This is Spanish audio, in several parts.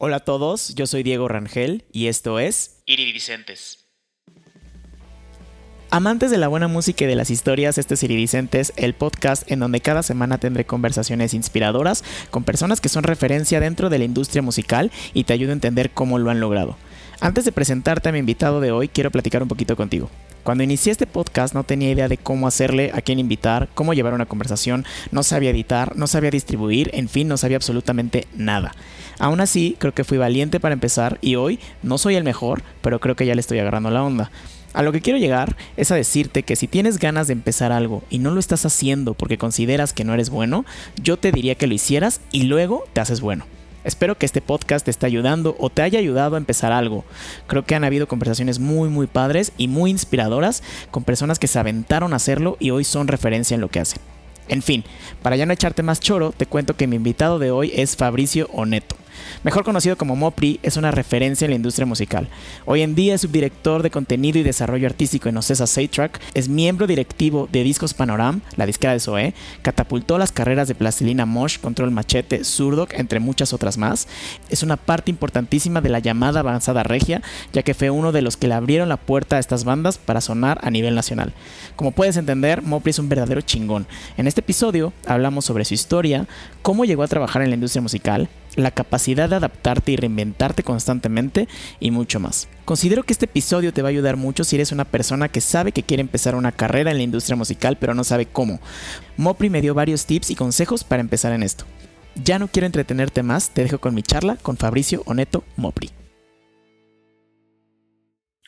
Hola a todos, yo soy Diego Rangel y esto es Iridicentes. Amantes de la buena música y de las historias, este es Iridicentes, el podcast en donde cada semana tendré conversaciones inspiradoras con personas que son referencia dentro de la industria musical y te ayudo a entender cómo lo han logrado. Antes de presentarte a mi invitado de hoy, quiero platicar un poquito contigo. Cuando inicié este podcast no tenía idea de cómo hacerle, a quién invitar, cómo llevar una conversación, no sabía editar, no sabía distribuir, en fin, no sabía absolutamente nada. Aún así, creo que fui valiente para empezar y hoy no soy el mejor, pero creo que ya le estoy agarrando la onda. A lo que quiero llegar es a decirte que si tienes ganas de empezar algo y no lo estás haciendo porque consideras que no eres bueno, yo te diría que lo hicieras y luego te haces bueno. Espero que este podcast te esté ayudando o te haya ayudado a empezar algo. Creo que han habido conversaciones muy muy padres y muy inspiradoras con personas que se aventaron a hacerlo y hoy son referencia en lo que hacen. En fin, para ya no echarte más choro, te cuento que mi invitado de hoy es Fabricio Oneto. Mejor conocido como Mopri, es una referencia en la industria musical. Hoy en día es subdirector de contenido y desarrollo artístico en Ocesa Saytrack, es miembro directivo de Discos Panoram, la disquera de Zoe, catapultó las carreras de Plastilina Mosh, Control Machete, Surdoc, entre muchas otras más. Es una parte importantísima de la llamada avanzada regia, ya que fue uno de los que le abrieron la puerta a estas bandas para sonar a nivel nacional. Como puedes entender, Mopri es un verdadero chingón. En este episodio hablamos sobre su historia, cómo llegó a trabajar en la industria musical, la capacidad de adaptarte y reinventarte constantemente y mucho más. Considero que este episodio te va a ayudar mucho si eres una persona que sabe que quiere empezar una carrera en la industria musical pero no sabe cómo. Mopri me dio varios tips y consejos para empezar en esto. Ya no quiero entretenerte más, te dejo con mi charla con Fabricio Oneto Mopri.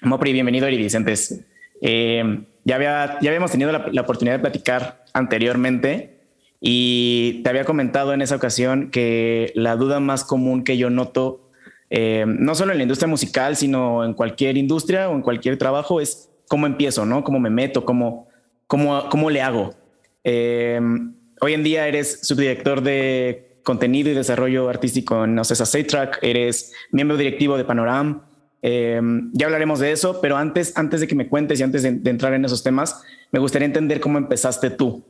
Mopri, bienvenido a Iridicentes. Eh, ya, había, ya habíamos tenido la oportunidad de platicar anteriormente y te había comentado en esa ocasión que la duda más común que yo noto, eh, no solo en la industria musical, sino en cualquier industria o en cualquier trabajo, es cómo empiezo, ¿no? ¿Cómo me meto? ¿Cómo, cómo, cómo le hago? Eh, hoy en día eres subdirector de contenido y desarrollo artístico en Ocesa Track, eres miembro directivo de Panoram. Eh, ya hablaremos de eso, pero antes, antes de que me cuentes y antes de entrar en esos temas, me gustaría entender cómo empezaste tú.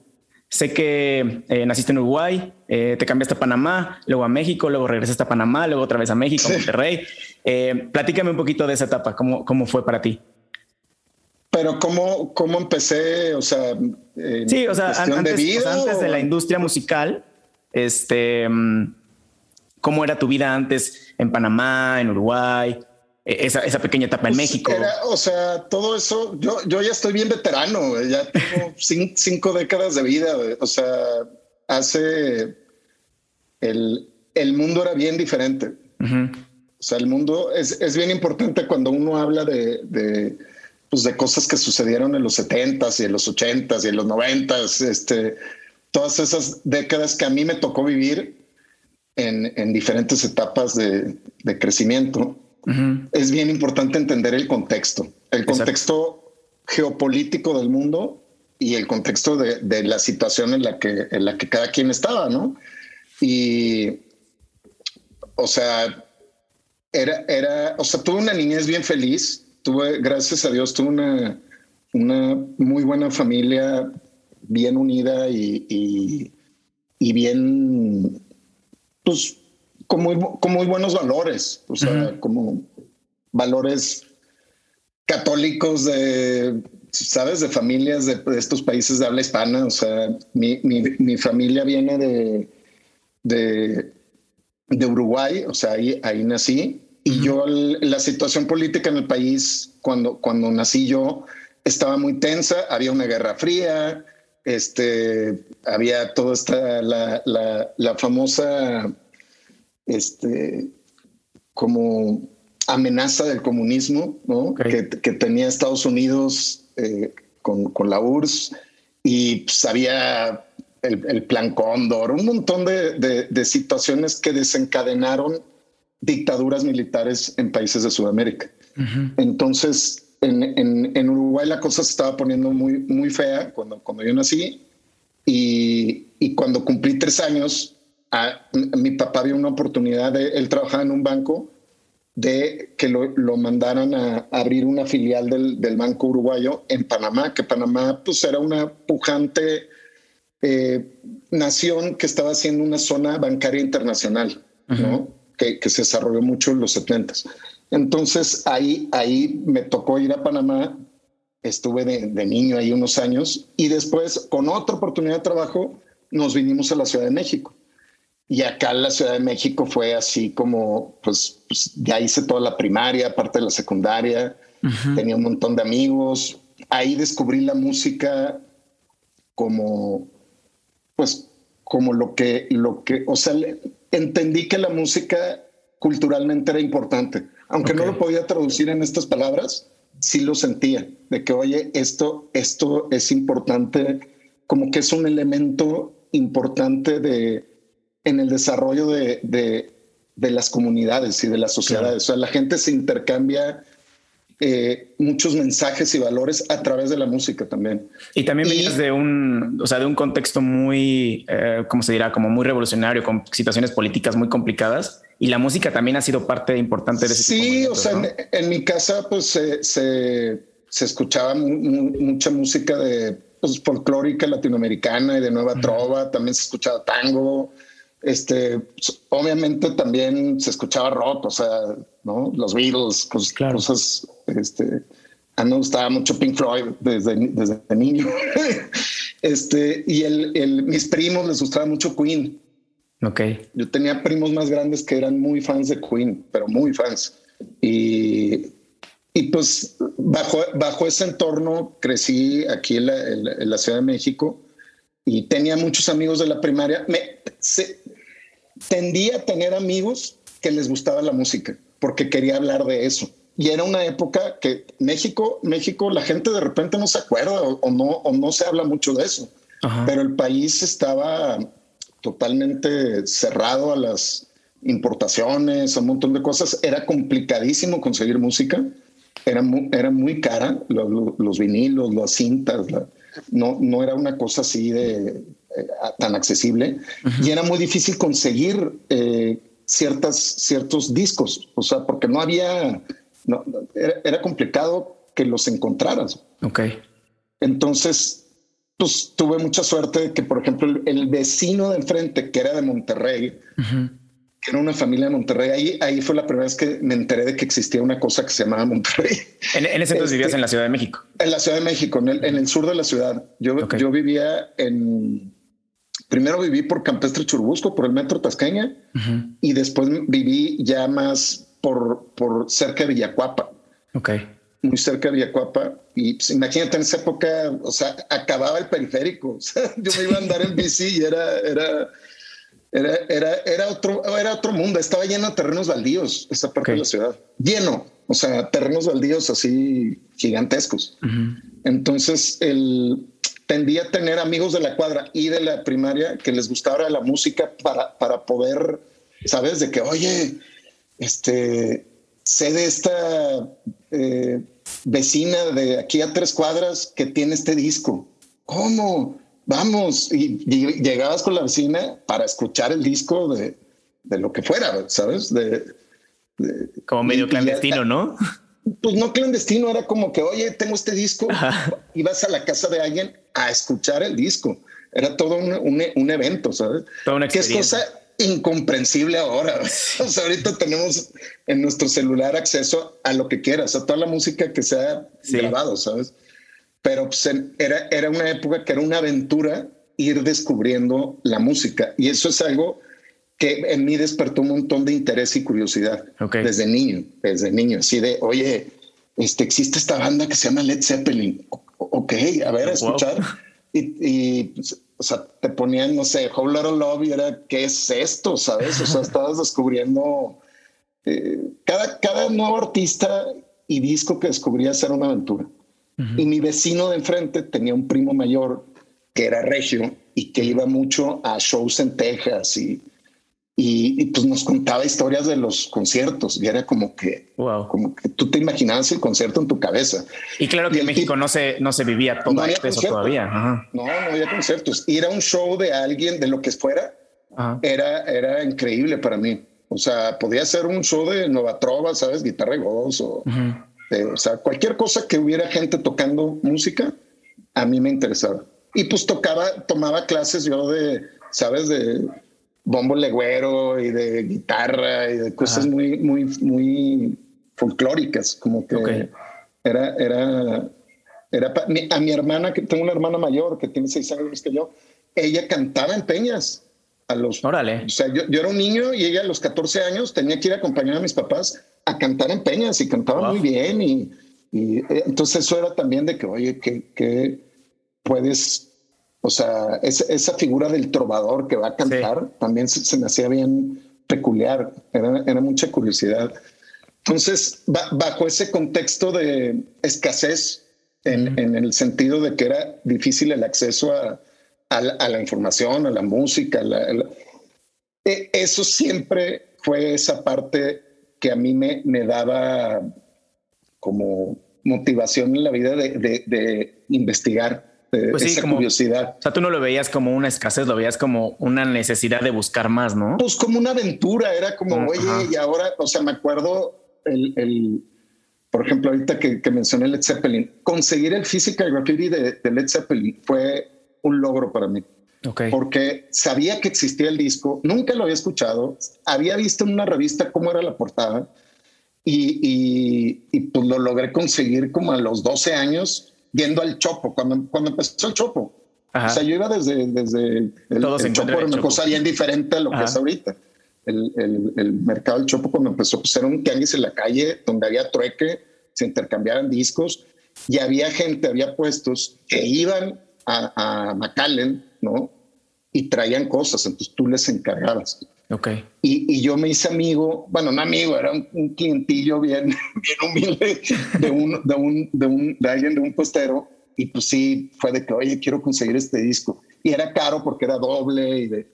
Sé que eh, naciste en Uruguay, eh, te cambiaste a Panamá, luego a México, luego regresaste a Panamá, luego otra vez a México, a Monterrey. Eh, platícame un poquito de esa etapa, ¿cómo, cómo fue para ti? Pero cómo, cómo empecé, o sea, sí, o sea, antes de, antes de la industria musical, este, mm, ¿cómo era tu vida antes en Panamá, en Uruguay? E-, esa, esa pequeña etapa en pues México. o sea, todo eso, yo, yo ya estoy bien veterano, ya tengo cinco, décadas de vida, o sea, hace el, el mundo era bien diferente. O sea, el mundo es, es, bien importante cuando uno habla de, de, pues de cosas que sucedieron en los 70s y en los 80s y en los 90s, este, todas esas décadas que a mí me tocó vivir en, en diferentes etapas de, de crecimiento es bien importante entender el contexto, el contexto geopolítico del mundo y el contexto de, la situación en la que en la que cada quien estaba, ¿no? Y o sea, era, era, o sea, tuve una niñez bien feliz. Tuve, gracias a Dios, tuve una, una muy buena familia, bien unida y, y bien, pues con muy, buenos valores, o sea, como valores católicos de, sabes, de familias de, estos países de habla hispana. O sea, mi, mi, familia viene de, de, de, Uruguay, o sea, ahí, ahí nací. Y yo, la situación política en el país, cuando, cuando nací yo, estaba muy tensa, había una guerra fría, este, había toda esta, la, la, la famosa este, como amenaza del comunismo que, tenía Estados Unidos eh, con, la URSS y pues, había el, plan Cóndor, un montón de, situaciones que desencadenaron dictaduras militares en países de Sudamérica. Entonces, en, Uruguay la cosa se estaba poniendo muy, muy fea cuando, cuando yo nací y, y cuando cumplí tres años, mi papá vio una oportunidad de, él trabajaba en un banco, de que lo, lo mandaran a, abrir una filial del, del, Banco Uruguayo en Panamá, que Panamá pues era una pujante eh, nación que estaba haciendo una zona bancaria internacional, ¿no? que, se desarrolló mucho en los 70 Entonces ahí, ahí me tocó ir a Panamá, estuve de, de, niño ahí unos años y después con otra oportunidad de trabajo nos vinimos a la Ciudad de México. Y acá en la Ciudad de México fue así como, pues, pues ya hice toda la primaria, parte de la secundaria, tenía un montón de amigos. Ahí descubrí la música como, pues, como lo que, lo que, o sea, entendí que la música culturalmente era importante. Aunque no lo podía traducir en estas palabras, sí lo sentía, de que, oye, esto, esto es importante, como que es un elemento importante de, en el desarrollo de, de, de las comunidades y de las sociedades. O sea, la gente se intercambia eh, muchos mensajes y valores a través de la música también. Y también venías de un, o sea, de un contexto muy, eh, ¿cómo se dirá? Como muy revolucionario, con situaciones políticas muy complicadas. Y la música también ha sido parte importante de ese Sí, o sea, en, mi casa pues se, se, escuchaba mucha música de pues, folclórica latinoamericana y de nueva trova, también se escuchaba tango, este, obviamente también se escuchaba rock, o sea, ¿no? Los Beatles, cosas, este, a mí me gustaba mucho Pink Floyd desde, desde niño. este, y el, el, mis primos les gustaba mucho Queen. Ok. Yo tenía primos más grandes que eran muy fans de Queen, pero muy fans. Y, y pues bajo, bajo ese entorno crecí aquí en la, en la Ciudad de México y tenía muchos amigos de la primaria. Me, se, tendía a tener amigos que les gustaba la música porque quería hablar de eso. Y era una época que México, México, la gente de repente no se acuerda o, no, o no se habla mucho de eso. Pero el país estaba totalmente cerrado a las importaciones, a un montón de cosas. Era complicadísimo conseguir música. Era muy, era muy cara, los, vinilos, las cintas. no, no era una cosa así de eh, tan accesible y era muy difícil conseguir eh, ciertas, ciertos discos, o sea, porque no había, no, era, complicado que los encontraras. Ok. Entonces, pues tuve mucha suerte de que, por ejemplo, el, vecino de enfrente, que era de Monterrey, que era una familia de Monterrey, ahí, ahí fue la primera vez que me enteré de que existía una cosa que se llamaba Monterrey. En, ese entonces vivías este, en la Ciudad de México. En la Ciudad de México, en el, en el sur de la ciudad. Yo, yo vivía en primero viví por Campestre Churbusco, por el metro Tasqueña, y después viví ya más por, por cerca de Villacuapa. Ok. Muy cerca de Villacuapa. Y pues, imagínate en esa época, o sea, acababa el periférico. O sea, yo me iba a andar en bici y era, era, era, era, era, otro, era otro mundo. Estaba lleno de terrenos baldíos, esa parte de la ciudad. Lleno. O sea, terrenos baldíos así gigantescos. Entonces, el, tendía a tener amigos de la cuadra y de la primaria que les gustaba la música para, para poder, ¿sabes? De que, oye, este, sé de esta eh, vecina de aquí a tres cuadras que tiene este disco. ¿Cómo? Vamos. Y, llegabas con la vecina para escuchar el disco de, de lo que fuera, ¿sabes? De, Como medio clandestino, ¿no? Pues no clandestino, era como que, oye, tengo este disco, y vas a la casa de alguien a escuchar el disco. Era todo un, un, evento, ¿sabes? Toda una que es cosa incomprensible ahora. o sea, ahorita tenemos en nuestro celular acceso a lo que quieras, a toda la música que se ha grabado, ¿sabes? Pero pues, era, era una época que era una aventura ir descubriendo la música. Y eso es algo que en mí despertó un montón de interés y curiosidad desde niño, desde niño, así de, oye, este, existe esta banda que se llama Led Zeppelin ok, a ver, a escuchar. Y, pues, o sea, te ponían, no sé, Whole Lotta Love y era, ¿qué es esto? ¿Sabes? O sea, estabas descubriendo eh, cada, cada nuevo artista y disco que descubrías era una aventura. Y mi vecino de enfrente tenía un primo mayor que era regio y que iba mucho a shows en Texas y y, pues nos contaba historias de los conciertos y era como que, como que tú te imaginabas el concierto en tu cabeza. Y claro que en México no se, no se vivía todo eso todavía. No, no había conciertos. Ir a un show de alguien, de lo que fuera, era, era increíble para mí. O sea, podía ser un show de Nova Trova, ¿sabes? Guitarra y voz o, o sea, cualquier cosa que hubiera gente tocando música, a mí me interesaba. Y pues tocaba, tomaba clases yo de, ¿sabes? De bombo legüero y de guitarra y de cosas muy, muy, muy folclóricas, como que era, era, era a mi hermana, que tengo una hermana mayor que tiene seis años que yo, ella cantaba en peñas a los. Órale. O sea, yo, yo, era un niño y ella a los 14 años tenía que ir a acompañar a mis papás a cantar en peñas y cantaba muy bien. Y, y, eh, entonces eso era también de que, oye, que, que puedes. O sea, esa, esa, figura del trovador que va a cantar también se, me hacía bien peculiar. Era, era mucha curiosidad. Entonces, bajo ese contexto de escasez, en, en, el sentido de que era difícil el acceso a, a, la, información, a la música, e, eso siempre fue esa parte que a mí me, me daba como motivación en la vida de, de, investigar, pues esa curiosidad. O sea, tú no lo veías como una escasez, lo veías como una necesidad de buscar más, ¿no? Pues como una aventura, era como, oye, y ahora, o sea, me acuerdo el, por ejemplo, ahorita que, mencioné Led Zeppelin, conseguir el physical graffiti de, de, Led Zeppelin fue un logro para mí. Porque sabía que existía el disco, nunca lo había escuchado, había visto en una revista cómo era la portada y, y, pues lo logré conseguir como a los 12 años viendo al Chopo, cuando, cuando empezó el Chopo. O sea, yo iba desde, desde el, el Chopo, era una cosa bien diferente a lo que es ahorita el, el, mercado del Chopo cuando empezó, pues era un tianguis en la calle donde había trueque, se intercambiaban discos y había gente, había puestos que iban a, a McAllen, ¿no? Y traían cosas, entonces tú les encargabas. Ok. Y, y yo me hice amigo, bueno, no amigo, era un, clientillo bien, bien humilde de un, de un, de un, de alguien, de un postero. Y pues sí, fue de que, oye, quiero conseguir este disco. Y era caro porque era doble y de,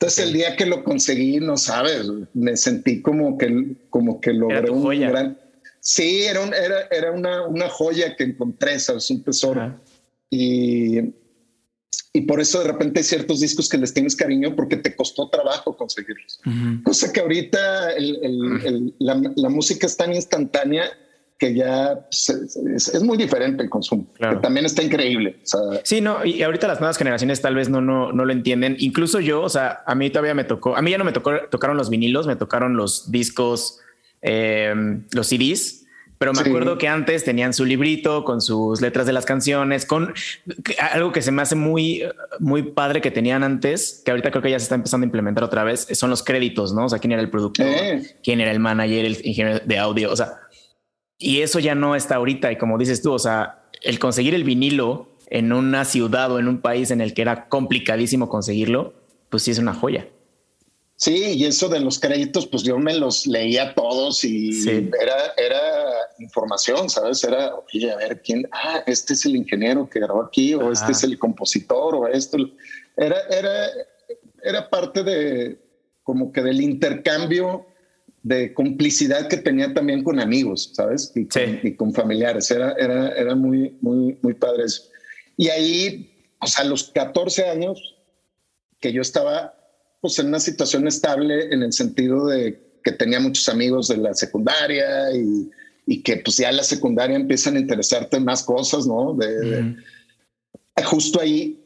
entonces el día que lo conseguí, no sabes, me sentí como que, como que logré un gran... Sí, era, era, era una, una, joya que encontré, ¿sabes? Un tesoro. Y, y por eso de repente hay ciertos discos que les tienes cariño porque te costó trabajo conseguirlos. Cosa que ahorita la, la música es tan instantánea que ya pues, es, muy diferente el consumo, que también está increíble. sí, no, y ahorita las nuevas generaciones tal vez no, no, no lo entienden. Incluso yo, o sea, a mí todavía me tocó, a mí ya no me tocó, tocaron los vinilos, me tocaron los discos, em, los CDs, pero me acuerdo que antes tenían su librito con sus letras de las canciones, con algo que se me hace muy, muy padre que tenían antes, que ahorita creo que ya se está empezando a implementar otra vez, son los créditos, ¿no? O sea, quién era el productor, quién era el manager, el ingeniero de audio, o sea, y eso ya no está ahorita. Y como dices tú, o sea, el conseguir el vinilo en una ciudad o en un país en el que era complicadísimo conseguirlo, pues sí es una joya. Sí, y eso de los créditos, pues yo me los leía todos y era, era información, ¿sabes? Era, oye, a ver quién, ah, este es el ingeniero que grabó aquí, o este es el compositor, o esto. Era, era, era parte de como que del intercambio de complicidad que tenía también con amigos, ¿sabes? Y con, familiares. Era, era, era muy, muy, muy padre eso. Y ahí, o sea, a los 14 años, que yo estaba pues en una situación estable en el sentido de que tenía muchos amigos de la secundaria y, y que pues ya en la secundaria empiezan a interesarte en más cosas, ¿no? De, justo ahí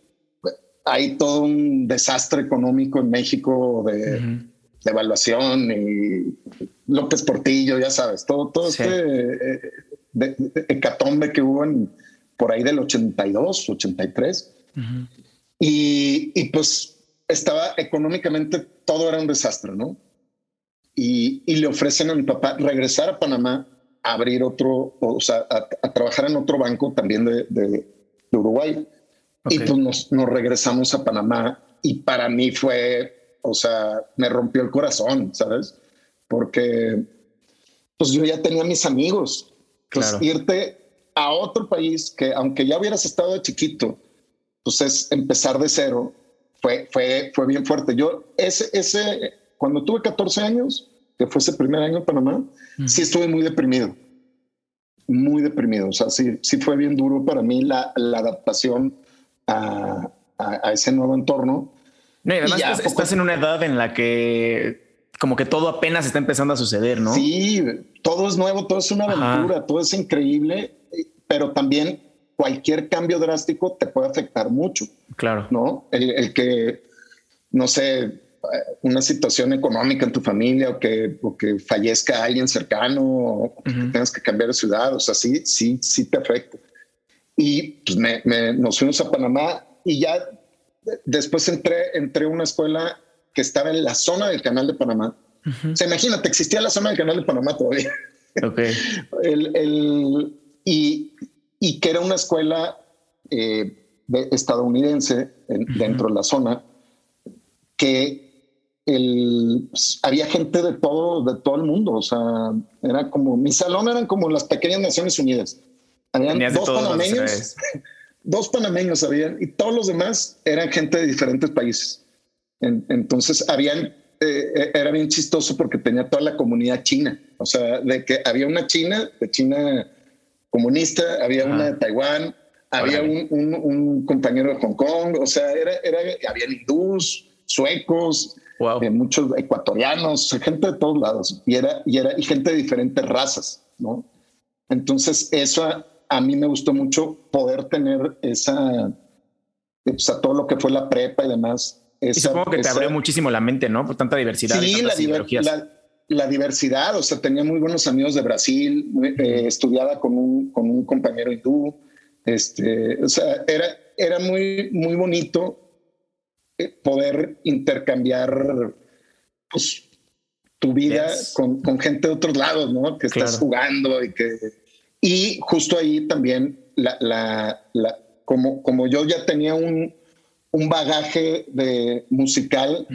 hay todo un desastre económico en México de de evaluación y López Portillo, ya sabes, todo, todo este eh, hecatombe que hubo en, por ahí del 82, 83. y, y, pues estaba económicamente, todo era un desastre, ¿no? Y, y, le ofrecen a mi papá regresar a Panamá, a abrir otro, o sea, a, trabajar en otro banco también de, de, Uruguay. Y pues nos, nos regresamos a Panamá y para mí fue o sea, me rompió el corazón, ¿sabes? Porque pues yo ya tenía mis amigos. Pues claro. irte a otro país que aunque ya hubieras estado de chiquito, pues es empezar de cero, fue, fue, fue bien fuerte. Yo ese, ese, cuando tuve 14 años, que fue ese primer año en Panamá, sí estuve muy deprimido, muy deprimido. O sea, sí, sí fue bien duro para mí la, la adaptación a, a, ese nuevo entorno no, y además estás, en una edad en la que como que todo apenas está empezando a suceder, ¿no? Sí, todo es nuevo, todo es una aventura, todo es increíble, pero también cualquier cambio drástico te puede afectar mucho. Claro. ¿No? El, que, no sé, una situación económica en tu familia o que, que fallezca alguien cercano o que tengas que cambiar de ciudad. O sea, sí, sí, sí te afecta. Y pues me, nos fuimos a Panamá y ya después entré, entré a una escuela que estaba en la zona del canal de Panamá. O sea, imagínate, existía la zona del canal de Panamá todavía. Ok. el, el, y, y, que era una escuela eh, estadounidense dentro de la zona que el, pues, había gente de todo, de todo el mundo. O sea, era como mi salón eran como las pequeñas Naciones Unidas. Habían dos panameños, dos panameños habían y todos los demás eran gente de diferentes países. entonces habían, eh, era bien chistoso porque tenía toda la comunidad china. O sea, de que había una china, de China comunista, había una de Taiwán, había un, un, compañero de Hong Kong, o sea, era, era, había hindús, suecos, eh, muchos ecuatorianos, gente de todos lados, y era, y era y gente de diferentes razas, ¿no? Entonces, eso a, mí me gustó mucho poder tener esa, o sea, todo lo que fue la prepa y demás. y supongo que te abrió muchísimo la mente, ¿no? Por tanta diversidad. Sí, la, la, la, diversidad, o sea, tenía muy buenos amigos de Brasil, eh, estudiaba con un, con un compañero hindú, este, o sea, era, era muy, muy bonito eh, poder intercambiar pues, tu vida con, con, gente de otros lados, ¿no? Que estás jugando y que... Y justo ahí también, la, la, la, como, como yo ya tenía un, un bagaje de musical,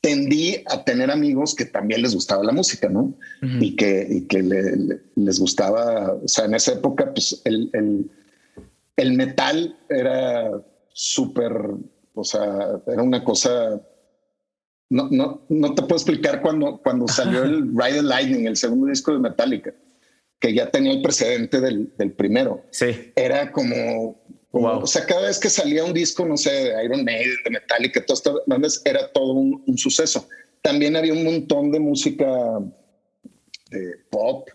tendí a tener amigos que también les gustaba la música, ¿no? Y que, y que les gustaba, o sea, en esa época, pues el, el, el metal era súper o sea, era una cosa. No, no, no te puedo explicar cuando, cuando salió el Ride the Lightning, el segundo disco de Metallica, que ya tenía el precedente del, del primero. Sí. Era como, o sea, cada vez que salía un disco, no sé, de Iron Maiden, de Metallica, todas estas bandas, era todo un, un, suceso. También había un montón de música de pop,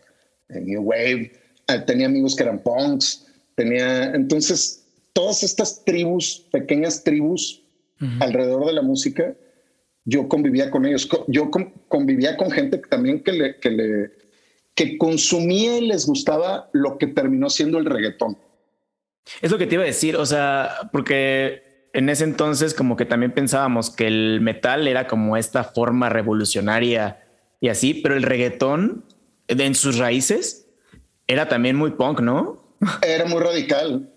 de New Wave. Ah, tenía amigos que eran punks. Tenía, entonces, todas estas tribus, pequeñas tribus alrededor de la música, yo convivía con ellos. Yo convivía con gente también que le, que le que consumía y les gustaba lo que terminó siendo el reggaetón. Es lo que te iba a decir, o sea, porque en ese entonces como que también pensábamos que el metal era como esta forma revolucionaria y así, pero el reggaetón en sus raíces era también muy punk, ¿no? Era muy radical.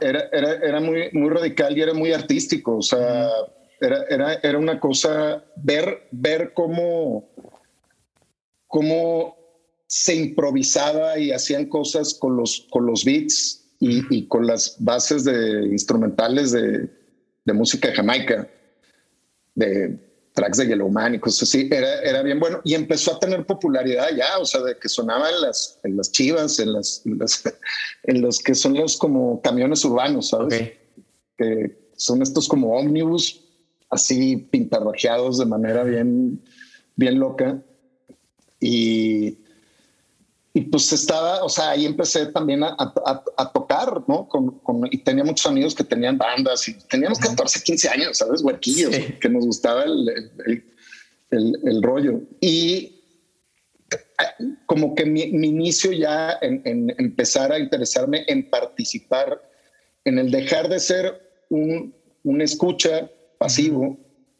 Era, era, era, muy, muy radical y era muy artístico. O sea, era, era, era una cosa ver, ver cómo, cómo se improvisaba y hacían cosas con los, con los beats y, y con las bases de instrumentales de, de música jamaica, de tracks de Yellowman y cosas así, era, era bien bueno y empezó a tener popularidad ya, o sea, de que sonaba en las, en las chivas, en, las, en, los que son los como camiones urbanos, ¿sabes? Que son estos como ómnibus, así pintarrajeados de manera bien, bien loca. Y, y pues estaba, o sea, ahí empecé también a, a, tocar, ¿no? Con, con, y tenía muchos amigos que tenían bandas y teníamos 14, 15 años, ¿sabes? Huerquillos, que nos gustaba el, el, el, rollo. Y eh, como que mi, mi inicio ya en, en, empezar a interesarme en participar, en el dejar de ser un, un escucha pasivo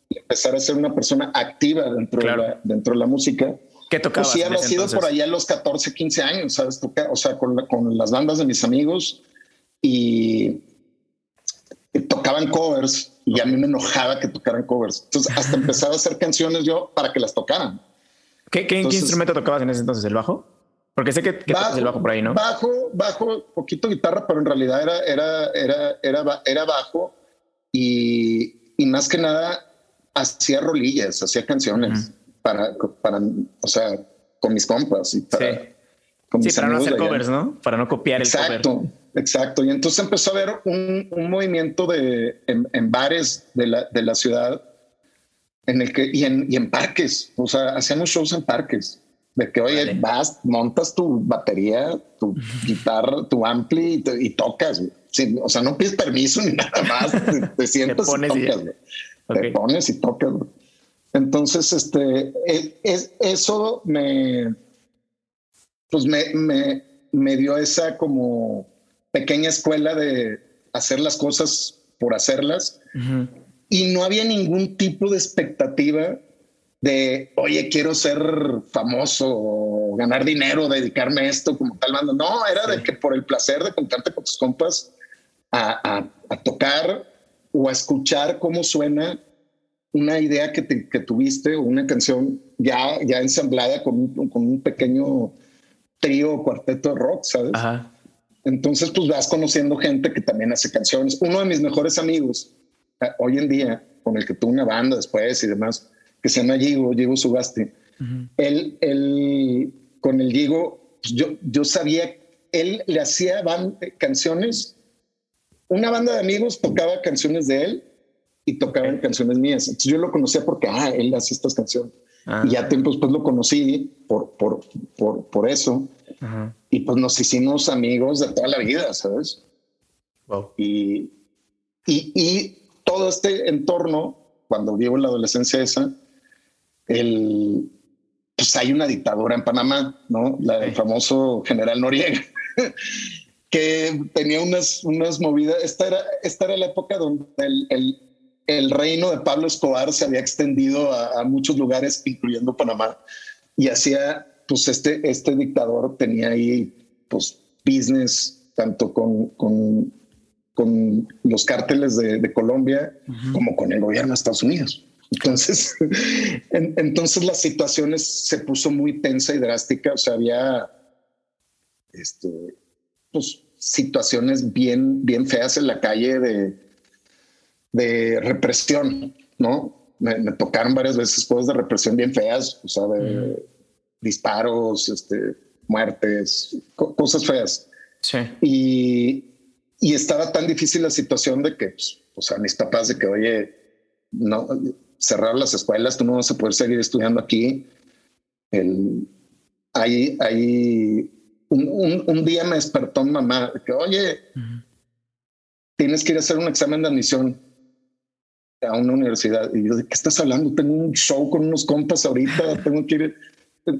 y empezar a ser una persona activa dentro, de, la, dentro de la música ¿Qué tocabas? Pues sí, habrá sido por allá a los 14, 15 años, ¿sabes? O sea, con, con las bandas de mis amigos y, tocaban covers y a mí me enojaba que tocaran covers. Entonces, hasta empezaba a hacer canciones yo para que las tocaran. ¿Qué, qué, instrumento tocabas en ese entonces? ¿El bajo? Porque sé que, que bajo, el bajo por ahí, ¿no? Bajo, bajo, poquito guitarra, pero en realidad era, era, era, era, era bajo y, y más que nada hacía rolillas, hacía canciones para, para, o sea, con mis compas y para, sí. sí, para no hacer covers, ¿no? Para no copiar exacto, el cover. Exacto. Y entonces empezó a haber un, un movimiento de, en, bares de la, de la ciudad en el que, y en, y en parques, o sea, hacíamos shows en parques de que, oye, vas, montas tu batería, tu guitarra, tu ampli y, tocas. o sea, no pides permiso ni nada más. Te, sientas y tocas. Te pones y tocas. Entonces, este, es, eso me, pues me, me, me dio esa como pequeña escuela de hacer las cosas por hacerlas. Y no había ningún tipo de expectativa de, oye, quiero ser famoso o ganar dinero, dedicarme a esto como tal banda. No, era de que por el placer de contarte con tus compas a, tocar o a escuchar cómo suena una idea que, que tuviste o una canción ya, ya ensamblada con un, con un pequeño trío o cuarteto de rock, ¿sabes? Entonces, pues vas conociendo gente que también hace canciones. Uno de mis mejores amigos, eh, hoy en día, con el que tuve una banda después y demás, que se llama Gigo, Gigo Sugasti. él, él, con el Gigo, pues yo, yo sabía, él le hacía canciones, una banda de amigos tocaba canciones de él y tocaban canciones mías. Entonces yo lo conocía porque, ah, él hace estas canciones. Ah. Y ya tiempo después lo conocí por, por, por, por eso. Y pues nos hicimos amigos de toda la vida, ¿sabes? Wow. Y, y, y todo este entorno, cuando vivo en la adolescencia esa, el, pues hay una dictadura en Panamá, ¿no? La del famoso general Noriega, que tenía unas, unas movidas. Esta era, esta era la época donde el, el, el reino de Pablo Escobar se había extendido a, muchos lugares, incluyendo Panamá, y hacía, pues este, este dictador tenía ahí, pues, business tanto con, con, con los cárteles de, Colombia como con el gobierno de Estados Unidos. Entonces, entonces la situación se puso muy tensa y drástica. O sea, había este, pues, situaciones bien, bien feas en la calle de, de represión, ¿no? Me, tocaron varias veces cosas de represión bien feas, o sea, de disparos, este, muertes, cosas feas. Sí. Y, y, estaba tan difícil la situación de que, pues, o sea, mis papás de que, oye, no, cerrar las escuelas, tú no vas a poder seguir estudiando aquí. El, hay, hay un, un, día me despertó mamá que, oye, tienes que ir a hacer un examen de admisión a una universidad. Y yo, ¿de qué estás hablando? Tengo un show con unos compas ahorita, tengo que ir.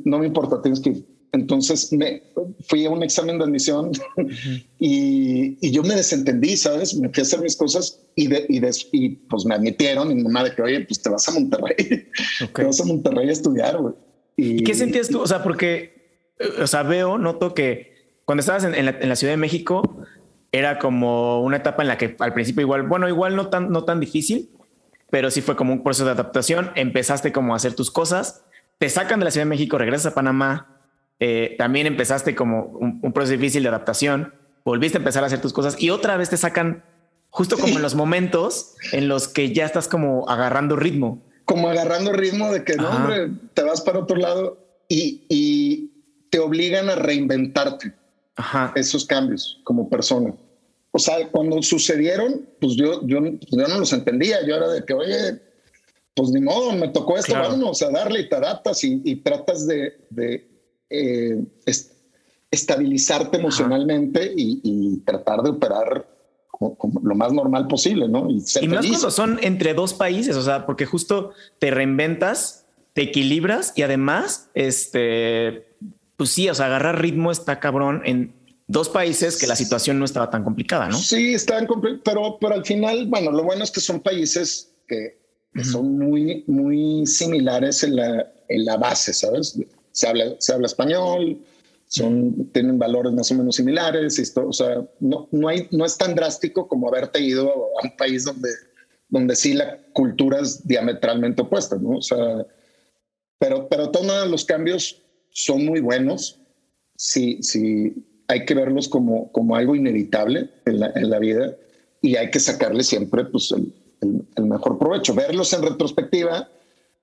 No me importa, tienes que ir. Entonces me fui a un examen de admisión y, y, yo me desentendí, ¿sabes? Me fui a hacer mis cosas y, de, y, y pues me admitieron y mi mamá de que, oye, pues te vas a Monterrey, te vas a Monterrey a estudiar, güey. Y, qué sentías tú? O sea, porque, o sea, veo, noto que cuando estabas en, la, en, la, Ciudad de México era como una etapa en la que al principio igual, bueno, igual no tan, no tan difícil, pero sí fue como un proceso de adaptación. Empezaste como a hacer tus cosas, te sacan de la Ciudad de México, regresas a Panamá, eh, también empezaste como un, proceso difícil de adaptación, volviste a empezar a hacer tus cosas y otra vez te sacan justo como en los momentos en los que ya estás como agarrando ritmo. Como agarrando ritmo de que no, hombre, te vas para otro lado y, y te obligan a reinventarte Ajá. esos cambios como persona. O sea, cuando sucedieron, pues yo, yo, yo no los entendía. Yo era de que, oye, pues ni modo, me tocó esto, vamos a darle y te adaptas y, tratas de, eh, estabilizarte emocionalmente y, tratar de operar como, lo más normal posible, ¿no? Y, y más cuando son entre dos países, o sea, porque justo te reinventas, te equilibras y además, este, pues sí, o sea, agarrar ritmo está cabrón en dos países que la situación no estaba tan complicada, ¿no? Sí, estaban pero, pero al final, bueno, lo bueno es que son países que, son muy, muy similares en la, en la base, ¿sabes? Se habla, se habla español, son, tienen valores más o menos similares, esto, o sea, no, no, hay, no es tan drástico como haberte ido a un país donde, donde sí la cultura es diametralmente opuesta, ¿no? O sea, pero, pero todos los cambios son muy buenos. Sí, sí, hay que verlos como, como algo inevitable en la, en la vida y hay que sacarle siempre pues, el, el, mejor provecho. Verlos en retrospectiva,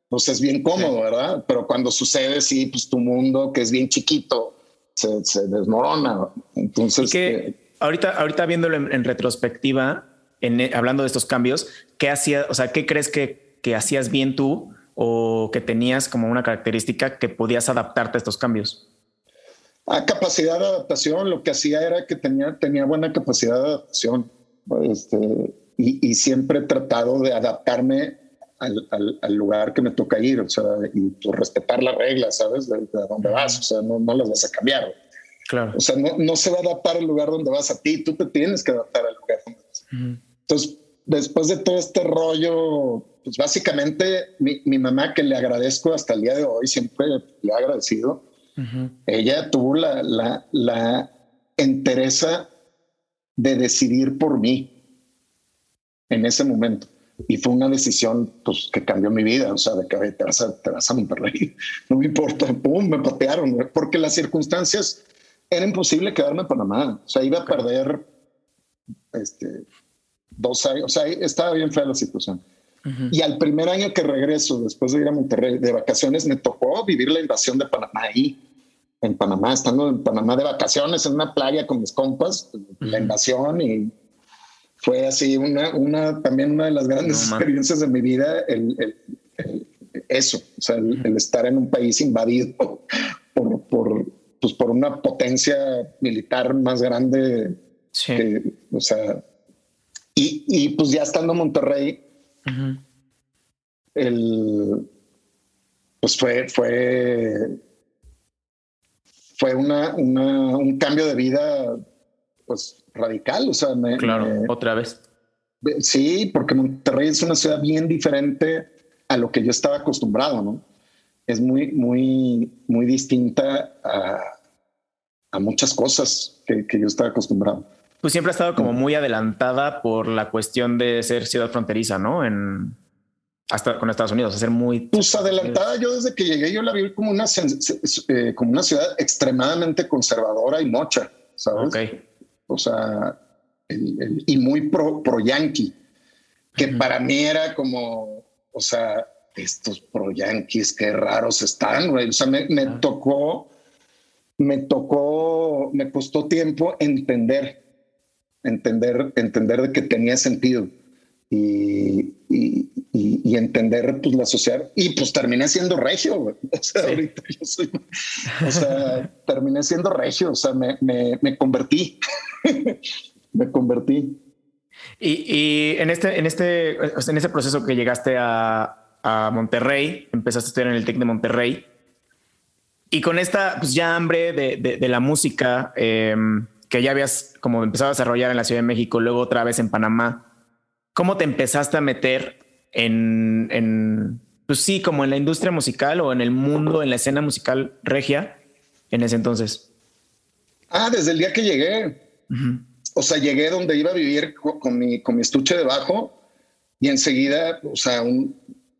pues es bien cómodo, ¿verdad? Pero cuando sucede, sí, pues tu mundo, que es bien chiquito, se, se desmorona. Entonces, que eh, ahorita, ahorita viéndolo en, retrospectiva, en, hablando de estos cambios, ¿qué hacía, o sea, qué crees que, que hacías bien tú o que tenías como una característica que podías adaptarte a estos cambios? A capacidad de adaptación, lo que hacía era que tenía, tenía buena capacidad de adaptación este, y, siempre he tratado de adaptarme al, lugar que me toca ir, o sea, y pues, respetar las reglas, ¿sabes? De, dónde vas, o sea, no, no, las vas a cambiar. Claro. O sea, no, no, se va a adaptar al lugar donde vas a ti, tú te tienes que adaptar al lugar donde vas. Entonces, después de todo este rollo, pues básicamente mi, mi, mamá, que le agradezco hasta el día de hoy, siempre le he agradecido, ella tuvo la, la, la entereza de decidir por mí en ese momento. Y fue una decisión pues, que cambió mi vida, o sea, de que te vas a, te vas a Monterrey, no me importa, pum, me patearon, porque las circunstancias era imposible quedarme en Panamá, o sea, iba a perder este, dos años, o sea, estaba bien fea la situación. Y al primer año que regreso, después de ir a Monterrey de vacaciones, me tocó vivir la invasión de Panamá ahí, en Panamá, estando en Panamá de vacaciones en una playa con mis compas, la invasión y fue así una, una también una de las grandes experiencias de mi vida, el, eso, o sea, el, estar en un país invadido por, por, pues por una potencia militar más grande. o sea, y, y, pues ya estando en Monterrey, el, pues fue, fue, fue una, una, un cambio de vida, pues radical. O sea, me, claro, otra vez. Sí, porque Monterrey es una ciudad bien diferente a lo que yo estaba acostumbrado, ¿no? Es muy, muy, muy distinta a, a muchas cosas que, que, yo estaba acostumbrado. Pues siempre ha estado como muy adelantada por la cuestión de ser ciudad fronteriza, ¿no? En hasta con Estados Unidos, a ser muy pues adelantada. Yo desde que llegué yo la vi como una eh, como una ciudad extremadamente conservadora y mocha, ¿sabes? Okay o sea, y muy pro, pro yankee, que para mí era como, o sea, estos pro yankees, qué raros están, güey. O sea, me, me tocó, me tocó, me costó tiempo entender, entender, entender de que tenía sentido y, y, y, entender pues, la sociedad. Y pues terminé siendo regio. O sea, ahorita yo soy. O sea, terminé siendo regio. O sea, me, me, me convertí. me convertí. Y, y, en este, en este, en ese proceso que llegaste a, a, Monterrey, empezaste a estudiar en el TEC de Monterrey. Y con esta pues ya hambre de, de, de la música em, que ya habías como empezado a desarrollar en la Ciudad de México, luego otra vez en Panamá, ¿Cómo te empezaste a meter en, en, pues sí, como en la industria musical o en el mundo, en la escena musical regia en ese entonces? Ah, desde el día que llegué. O sea, llegué donde iba a vivir con mi, con mi estuche de bajo y enseguida, o sea,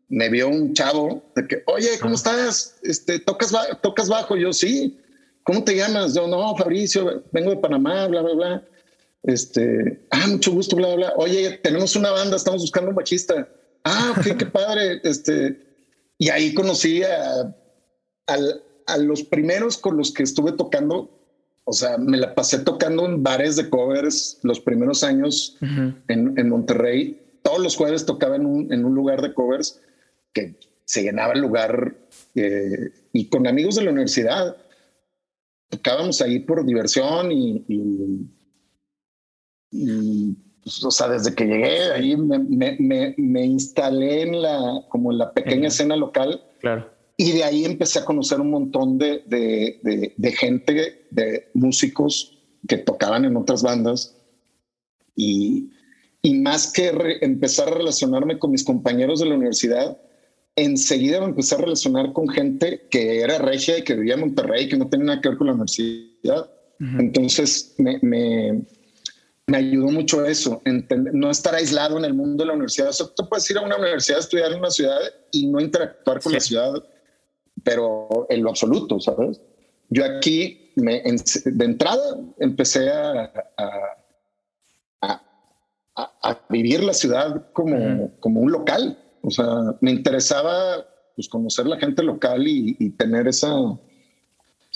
me vio un chavo de que, oye, ¿cómo estás? Este, ¿tocas, ¿Tocas bajo? Yo, sí. ¿Cómo te llamas? Yo, no, Fabricio, vengo de Panamá, bla, bla, bla. Este, ah, mucho gusto, bla, bla. Oye, tenemos una banda, estamos buscando un bajista. Ah, ok, qué padre. Este, y ahí conocí a, a, los primeros con los que estuve tocando. O sea, me la pasé tocando en bares de covers los primeros años en, en, Monterrey. Todos los jueves tocaba en un, en un lugar de covers que se llenaba el lugar eh, y con amigos de la universidad tocábamos ahí por diversión y y pues, o sea, desde que llegué ahí me, me, me, instalé en la, como en la pequeña escena local. Claro. Y de ahí empecé a conocer un montón de, de, de, gente, de músicos que tocaban en otras bandas. Y, y más que empezar a relacionarme con mis compañeros de la universidad, enseguida me empecé a relacionar con gente que era regia y que vivía en Monterrey, que no tenía nada que ver con la universidad. Entonces me, me, me ayudó mucho eso, no estar aislado en el mundo de la universidad. O sea, tú puedes ir a una universidad, estudiar en una ciudad y no interactuar con la ciudad, pero en lo absoluto, ¿sabes? Yo aquí, me, de entrada, empecé a, a, a, vivir la ciudad como, como un local. O sea, me interesaba pues, conocer la gente local y, y tener esa,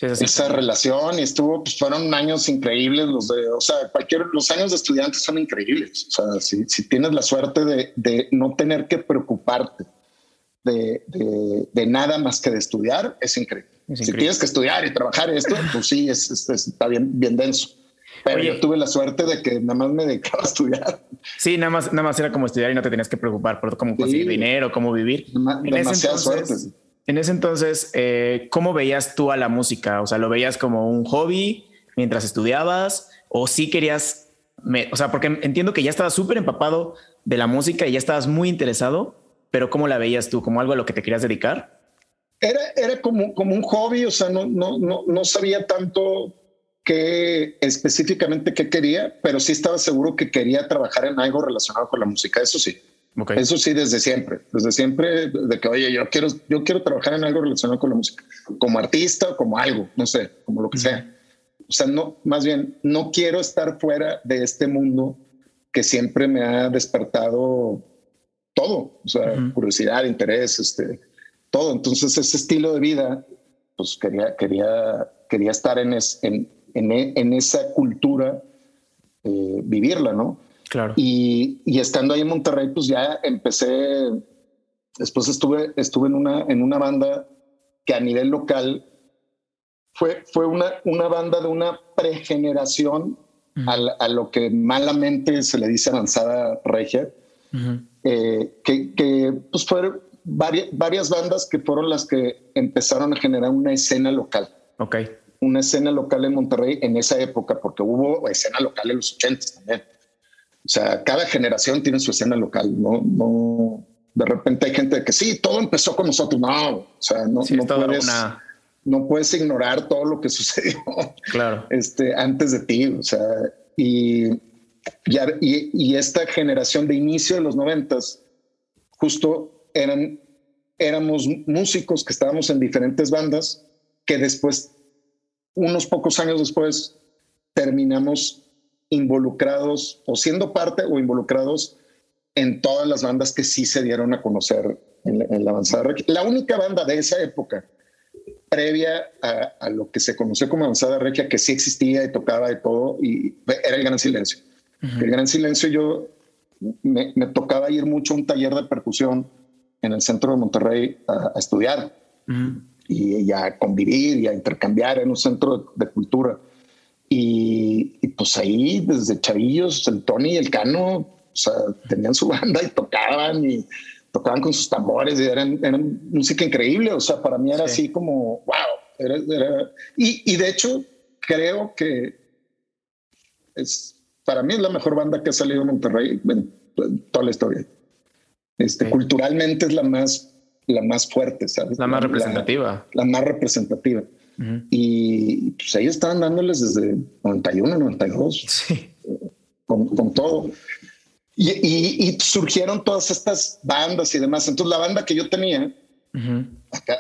esa relación y estuvo, pues fueron años increíbles los de, o sea, cualquier, los años de estudiantes son increíbles. O sea, si, si tienes la suerte de, de, no tener que preocuparte de, de, nada más que de estudiar, es increíble. Si tienes que estudiar y trabajar esto, pues sí, es, está bien, bien denso. Pero yo tuve la suerte de que nada más me dedicaba a estudiar. Sí, nada más, nada más era como estudiar y no te tenías que preocupar por cómo conseguir dinero, cómo vivir. en demasiada suerte. En ese entonces, eh, ¿cómo veías tú a la música? O sea, ¿lo veías como un hobby mientras estudiabas? ¿O sí querías, o sea, porque entiendo que ya estabas súper empapado de la música y ya estabas muy interesado, pero ¿cómo la veías tú? ¿Como algo a lo que te querías dedicar? Era, era como, como un hobby, o sea, no, no, no, no sabía tanto qué específicamente qué quería, pero sí estaba seguro que quería trabajar en algo relacionado con la música, eso sí. Eso sí, desde siempre, desde siempre, de que, oye, yo quiero, yo quiero trabajar en algo relacionado con la música, como artista o como algo, no sé, como lo que sea. O sea, no, más bien, no quiero estar fuera de este mundo que siempre me ha despertado todo, o sea, curiosidad, interés, este, todo. Entonces, ese estilo de vida, pues quería, quería, quería estar en, en, en, esa cultura, eh, vivirla, ¿no? Claro. Y, y, estando ahí en Monterrey, pues ya empecé, después estuve, estuve en, una, en una banda que a nivel local fue, fue una, una banda de una pregeneración a, lo que malamente se le dice avanzada regia, eh, que, que, pues fueron varias, varias bandas que fueron las que empezaron a generar una escena local. Ok. Una escena local en Monterrey en esa época, porque hubo escena local en los 80 también. O sea, cada generación tiene su escena local, ¿no? no de repente hay gente que sí, todo empezó con nosotros. No, o sea, no, no puedes, no puedes ignorar todo lo que sucedió claro. este, antes de ti. O sea, y, y, y esta generación de inicio de los noventas, justo eran, éramos músicos que estábamos en diferentes bandas que después, unos pocos años después, terminamos involucrados o siendo parte o involucrados en todas las bandas que sí se dieron a conocer en la, avanzada. La única banda de esa época, previa a, lo que se conoció como avanzada regia, que sí existía y tocaba de todo, y era el Gran Silencio. El Gran Silencio yo me, tocaba ir mucho a un taller de percusión en el centro de Monterrey a, estudiar y, a convivir y a intercambiar en un centro de, cultura. Y, pues ahí desde chavillos, el Tony y el Cano, o sea, tenían su banda y tocaban y tocaban con sus tambores y eran, música increíble. O sea, para mí era así como, wow. y, y de hecho, creo que es, para mí es la mejor banda que ha salido en Monterrey en toda la historia. Este, Culturalmente es la más, la más fuerte, ¿sabes? La más representativa. La, más representativa. Y pues ahí estaban dándoles desde 91, 92, sí. con, con, todo. Y, y, surgieron todas estas bandas y demás. Entonces la banda que yo tenía,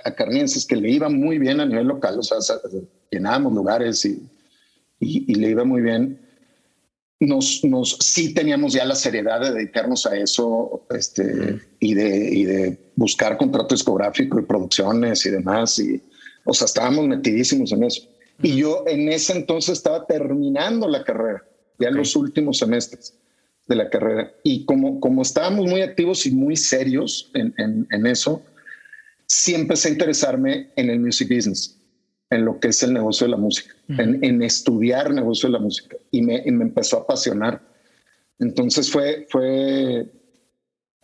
a, Carnienses, que le iba muy bien a nivel local, o sea, llenábamos lugares y, y, le iba muy bien nos, nos sí teníamos ya la seriedad de dedicarnos a eso este, y, de, y de buscar contrato discográfico y producciones y demás. Y, o sea, estábamos metidísimos en eso. Y yo en ese entonces estaba terminando la carrera, ya en los últimos semestres de la carrera. Y como, como estábamos muy activos y muy serios en, en, en eso, sí empecé a interesarme en el music business en lo que es el negocio de la música, en, estudiar el negocio de la música y me, empezó a apasionar. Entonces fue, fue,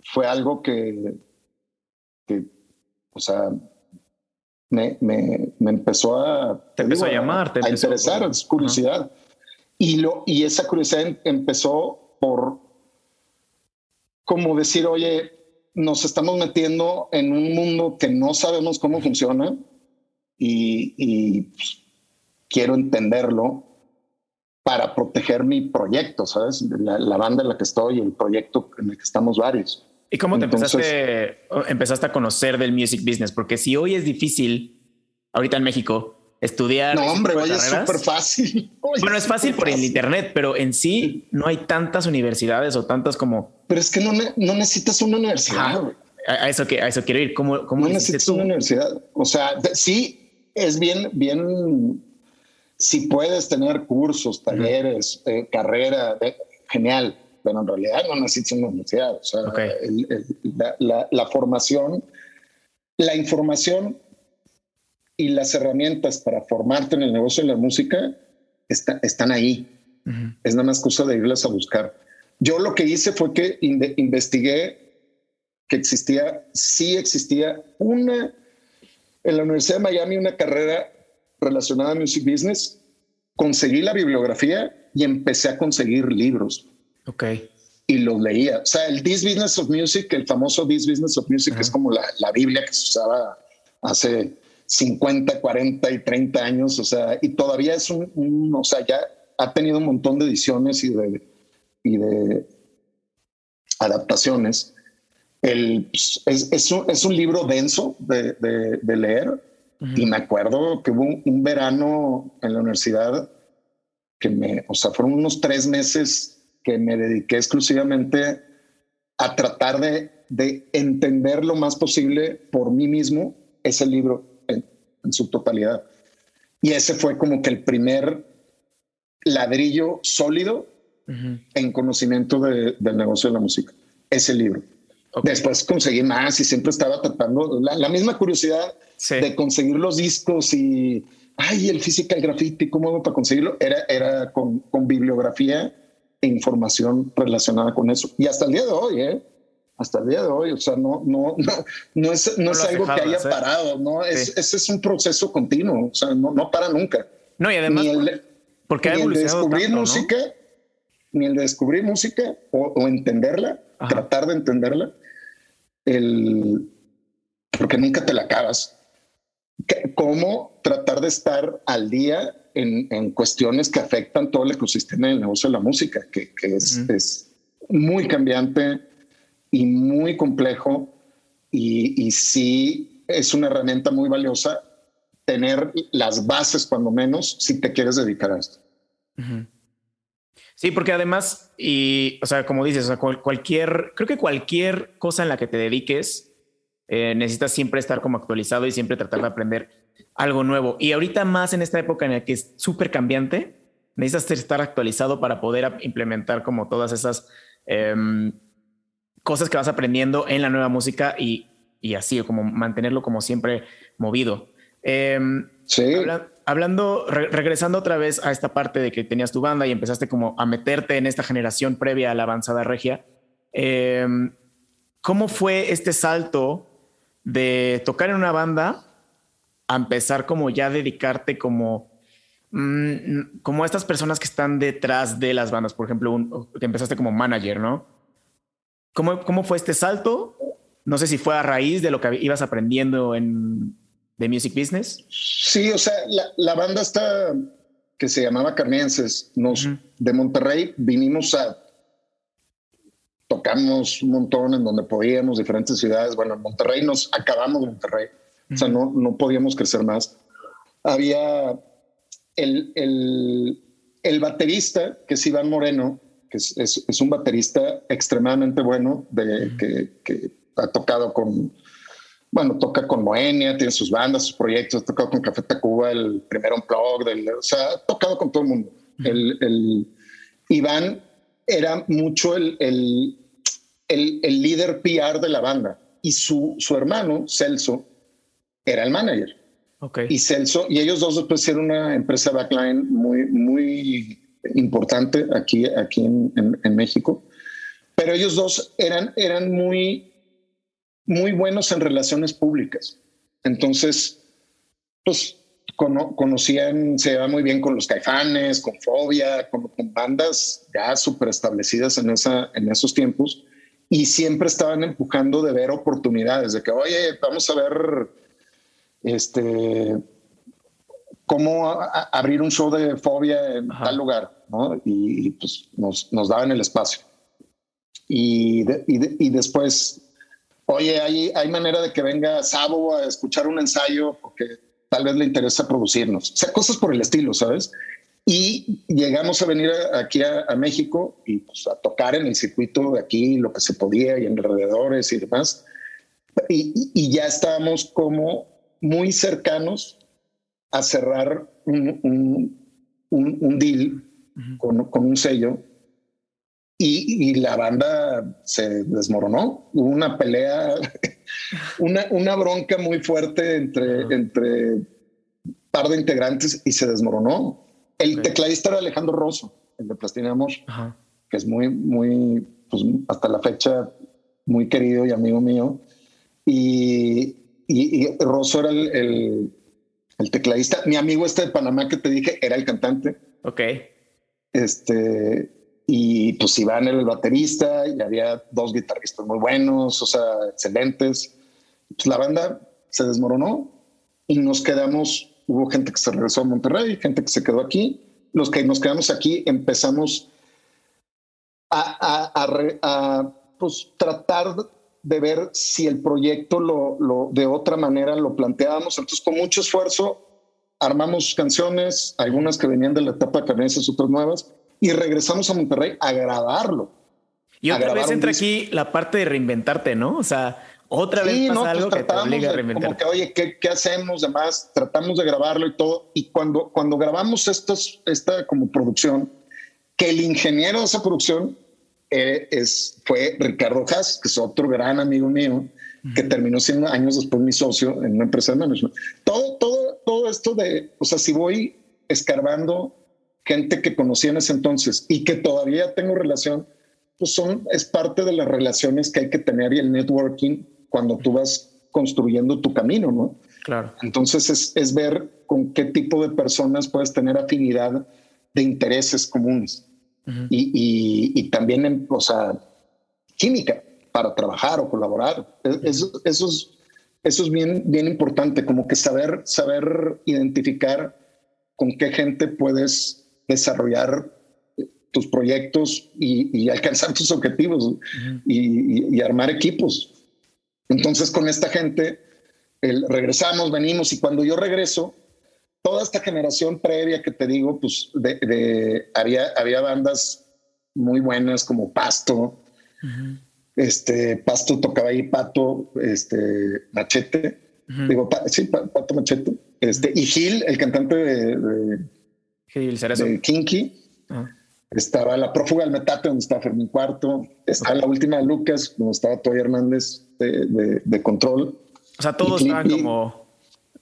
fue algo que, o sea, me, me, me empezó a... Te empezó a llamar, a, interesar, es curiosidad. Y, lo, y esa curiosidad em, empezó por como decir, oye, nos estamos metiendo en un mundo que no sabemos cómo funciona y, pues, quiero entenderlo para proteger mi proyecto, ¿sabes? La, banda en la que estoy, el proyecto en el que estamos varios. ¿Y cómo te empezaste, empezaste a conocer del music business? Porque si hoy es difícil, ahorita en México, estudiar. No, hombre, hoy es súper fácil. bueno, es fácil por el Internet, pero en sí no hay tantas universidades o tantas como. Pero es que no, no necesitas una universidad. a, eso que, a eso quiero ir. ¿Cómo, cómo no necesitas una universidad? O sea, sí, es bien, bien, si puedes tener cursos, talleres, eh, carrera, eh, genial, pero en realidad no necesitas una universidad. O sea, la, formación, la información y las herramientas para formarte en el negocio de la música están ahí. Es nada más cosa de irlas a buscar. Yo lo que hice fue que investigué que existía, sí existía una, en la Universidad de Miami, una carrera relacionada a music business. Conseguí la bibliografía y empecé a conseguir libros. Ok. Y los leía. O sea, el This Business of Music, el famoso This Business of Music, es como la, la Biblia que se usaba hace 50, 40 y 30 años. O sea, y todavía es un, o sea, ya ha tenido un montón de ediciones y de, y de adaptaciones. El, pues, es, es, un, es, un, libro denso de, de, leer y me acuerdo que hubo un, verano en la universidad que me, o sea, fueron unos tres meses que me dediqué exclusivamente a tratar de, de entender lo más posible por mí mismo ese libro en, su totalidad. Y ese fue como que el primer ladrillo sólido en conocimiento de, del negocio de la música, ese libro. Después conseguí más y siempre estaba tratando la, misma curiosidad de conseguir los discos y, ay, el physical graffiti, ¿cómo hago para conseguirlo? Era, era con, con bibliografía información relacionada con eso. Y hasta el día de hoy, ¿eh? hasta el día de hoy. O sea, no, no, no, no es, no, es algo que haya parado, ¿no? Es, Ese es un proceso continuo, o sea, no, no para nunca. No, y además, porque ni el de descubrir música, ni el de descubrir música o, entenderla, tratar de entenderla, el, porque nunca te la acabas. ¿Cómo tratar de estar al día en, en, cuestiones que afectan todo el ecosistema del negocio de la música, que, que es, es muy cambiante, y muy complejo. Y, y sí es una herramienta muy valiosa tener las bases cuando menos si te quieres dedicar a esto. Sí, porque además, y, o sea, como dices, o sea, cualquier, creo que cualquier cosa en la que te dediques, eh, necesitas siempre estar como actualizado y siempre tratar de aprender algo nuevo. Y ahorita más en esta época en la que es súper cambiante, necesitas estar actualizado para poder implementar como todas esas em, cosas que vas aprendiendo en la nueva música y, y así, como mantenerlo como siempre movido. Em, sí. hablando, regresando otra vez a esta parte de que tenías tu banda y empezaste como a meterte en esta generación previa a la avanzada regia, em, ¿cómo fue este salto de tocar en una banda a empezar como ya dedicarte como mm, como a estas personas que están detrás de las bandas, por ejemplo, que empezaste como manager, ¿no? ¿Cómo, fue este salto? No sé si fue a raíz de lo que ibas aprendiendo en The Music Business. Sí, o sea, la, banda está que se llamaba Carmenses, nos de Monterrey vinimos a tocamos un montón en donde podíamos, diferentes ciudades. Bueno, en Monterrey nos acabamos de Monterrey, o sea, no, no podíamos crecer más. Había el, el, el baterista, que es Iván Moreno, que es, un baterista extremadamente bueno, de, que, ha tocado con, bueno, toca con Moenia, tiene sus bandas, sus proyectos, ha tocado con Café Tacuba, el primero Unplugged, o sea, ha tocado con todo el mundo. el, Iván era mucho el, el, el, líder PR de la banda y su, su hermano, Celso, era el manager. Okay. Y Celso, y ellos dos después hicieron una empresa backline muy, muy importante aquí, aquí en, en, México, pero ellos dos eran, eran muy, muy buenos en relaciones públicas. Entonces, pues conocían, se llevaban muy bien con los caifanes, con Fobia, con, bandas ya súper establecidas en, esa, en esos tiempos y siempre estaban empujando de ver oportunidades, de que, oye, vamos a ver, este, cómo abrir un show de fobia en tal lugar, ¿no? Y, pues nos, nos, daban el espacio. Y, y, después, oye, hay, hay manera de que venga Sabo a escuchar un ensayo porque tal vez le interesa producirnos. O sea, cosas por el estilo, ¿sabes? Y llegamos a venir aquí a, México y pues, a tocar en el circuito de aquí lo que se podía y en alrededores y demás. Y, y ya estábamos como muy cercanos a cerrar un, un, un, deal con, con, un sello y, y, la banda se desmoronó. Hubo una pelea, una, una bronca muy fuerte entre, entre par de integrantes y se desmoronó. El tecladista era Alejandro Rosso. el de Plastilina Amor, que es muy, muy, pues hasta la fecha, muy querido y amigo mío. Y, y, Rosso era el, el, tecladista. Mi amigo este de Panamá que te dije era el cantante. Ok. Este, y pues Iván era el baterista y había dos guitarristas muy buenos, o sea, excelentes. Pues la banda se desmoronó y nos quedamos, hubo gente que se regresó a Monterrey, gente que se quedó aquí. Los que nos quedamos aquí empezamos a, a, a, pues, tratar de ver si el proyecto lo, lo, de otra manera lo planteábamos. Entonces, con mucho esfuerzo, armamos canciones, algunas que venían de la etapa de Carneses, otras nuevas, y regresamos a Monterrey a grabarlo. Y otra vez entra aquí la parte de reinventarte, ¿no? O sea, otra vez pasa pues algo que te obliga a reinventarte. Como que, oye, ¿qué, ¿qué, hacemos? Además, tratamos de grabarlo y todo. Y cuando, cuando grabamos estos, esta como producción, que el ingeniero de esa producción es, fue Ricardo Haas, que es otro gran amigo mío, que terminó siendo años después mi socio en una empresa de management. Todo, todo, todo esto de, o sea, si voy escarbando gente que conocí en ese entonces y que todavía tengo relación, pues son, es parte de las relaciones que hay que tener y el networking cuando tú vas construyendo tu camino, ¿no? Claro. Entonces es, es ver con qué tipo de personas puedes tener afinidad de intereses comunes y, y, y, también, en, o sea, química para trabajar o colaborar. Eso, eso, es, eso es bien, bien importante, como que saber, saber identificar con qué gente puedes desarrollar tus proyectos y, alcanzar tus objetivos y, armar equipos. Entonces con esta gente regresamos, venimos y cuando yo regreso, toda esta generación previa que te digo, pues de, había, había bandas muy buenas como Pasto, este Pasto tocaba ahí Pato, este Machete, digo, sí, Pato Machete, este, y Gil, el cantante de de Kinky. Ah. Estaba la prófuga del metate, donde estaba Fermín Cuarto. Estaba la última de Lucas, donde estaba Toy Hernández de, Control. O sea, todos estaban como.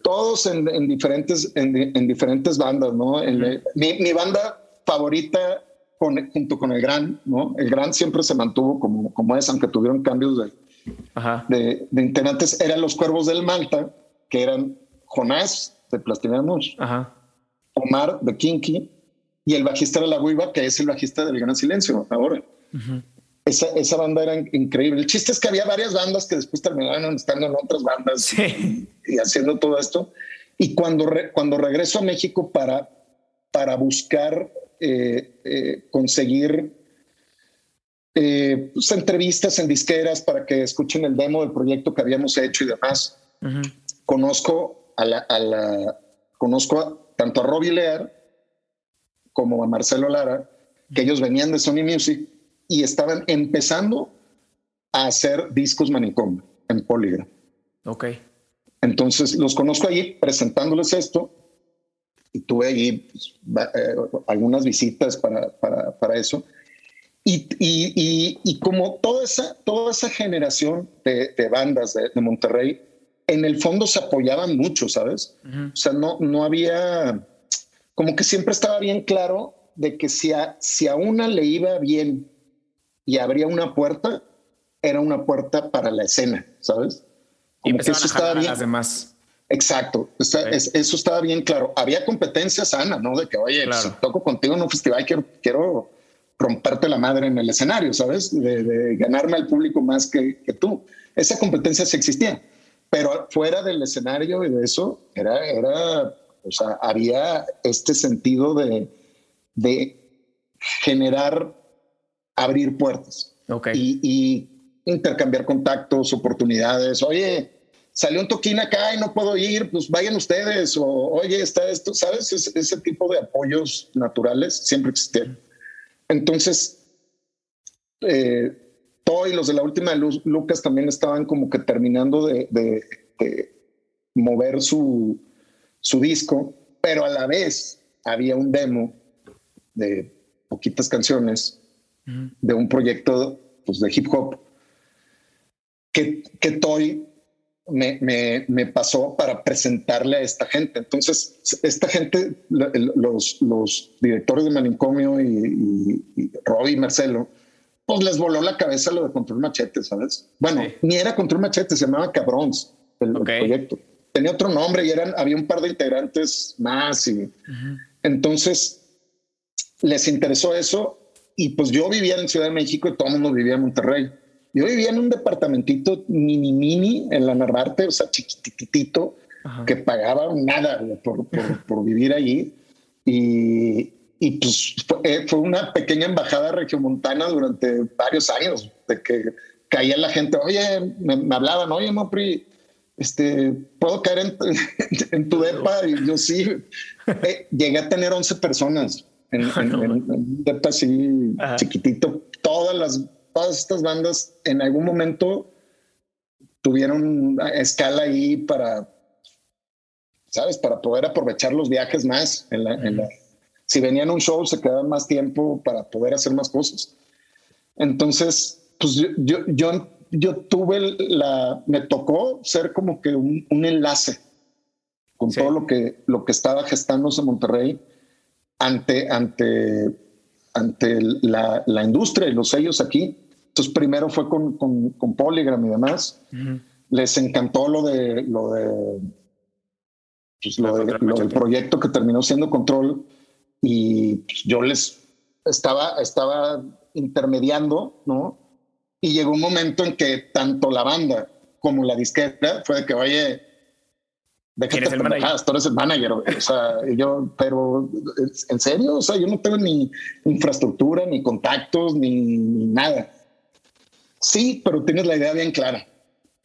Todos en, diferentes, en, diferentes bandas, ¿no? mi, banda favorita junto con el Gran, ¿no? El Gran siempre se mantuvo como, como es, aunque tuvieron cambios de, de, de, integrantes. Eran los Cuervos del Malta, que eran Jonás de Plastilamos, Ajá. Omar de Kinky y el bajista de La Guiva, que es el bajista del Gran Silencio ahora. Esa, esa, banda era increíble. El chiste es que había varias bandas que después terminaron estando en otras bandas y, haciendo todo esto. Y cuando, cuando regreso a México para, para buscar eh, eh, conseguir eh, pues, entrevistas en disqueras para que escuchen el demo del proyecto que habíamos hecho y demás, conozco a la, a la conozco a, tanto a Robbie Lear como a Marcelo Lara, que ellos venían de Sony Music y estaban empezando a hacer discos manicomio en Polygram. Ok. Entonces los conozco allí presentándoles esto y tuve allí pues, eh, algunas visitas para, para, para eso. Y, y, y, como toda esa, toda esa generación de, de bandas de, de Monterrey en el fondo se apoyaban mucho, ¿sabes? O sea, no, no había, como que siempre estaba bien claro de que si a, si a una le iba bien y abría una puerta, era una puerta para la escena, ¿sabes? Como y que eso estaba bien. Las demás. Exacto, eso estaba bien claro. Había competencia sana, ¿no? De que, oye, si toco contigo en un festival, quiero, quiero romperte la madre en el escenario, ¿sabes? De, ganarme al público más que, que tú. Esa competencia sí existía pero fuera del escenario y de eso, era, era, o sea, había este sentido de, de generar, abrir puertas y, intercambiar contactos, oportunidades. Oye, salió un toquín acá y no puedo ir, pues vayan ustedes. O oye, está esto, ¿sabes? ese tipo de apoyos naturales siempre existieron. Entonces, eh, Toy, los de la última luz, Lucas también estaban como que terminando de, mover su, su disco, pero a la vez había un demo de poquitas canciones de un proyecto pues, de hip hop que, que Toy me, me, me, pasó para presentarle a esta gente. Entonces, esta gente, los, los directores de Manicomio y, y, Robbie y Marcelo, pues les voló la cabeza lo de Control Machete, ¿sabes? Bueno, ni era Control Machete, se llamaba Cabrons el, proyecto. Tenía otro nombre y eran, había un par de integrantes más. Y, Entonces, les interesó eso y pues yo vivía en Ciudad de México y todo el mundo vivía en Monterrey. Yo vivía en un departamentito mini mini en la Narvarte, o sea, chiquititito, que pagaba nada por, por, vivir allí. Y, y pues eh, fue, una pequeña embajada regiomontana durante varios años, de que caía la gente, oye, me, hablaban, oye, Mopri, este, ¿puedo caer en, en tu depa? Y yo sí, eh, llegué a tener 11 personas en, un depa así chiquitito. Todas las, todas estas bandas en algún momento tuvieron escala ahí para, ¿sabes? Para poder aprovechar los viajes más en la, en la si venían a un show, se quedaban más tiempo para poder hacer más cosas. Entonces, pues yo, yo, yo, tuve la, me tocó ser como que un, enlace con todo lo que, lo que estaba gestándose en Monterrey ante, ante, ante la, la industria y los sellos aquí. Entonces, primero fue con, con, con Polygram y demás. Les encantó lo de lo de, pues, lo, de, lo del proyecto que terminó siendo Control y pues, yo les estaba, estaba intermediando, ¿no? Y llegó un momento en que tanto la banda como la disquera fue de que, oye, déjate pendejadas, tú eres el manager. O sea, yo, pero en serio, o sea, yo no tengo ni infraestructura, ni contactos, ni, nada. Sí, pero tienes la idea bien clara.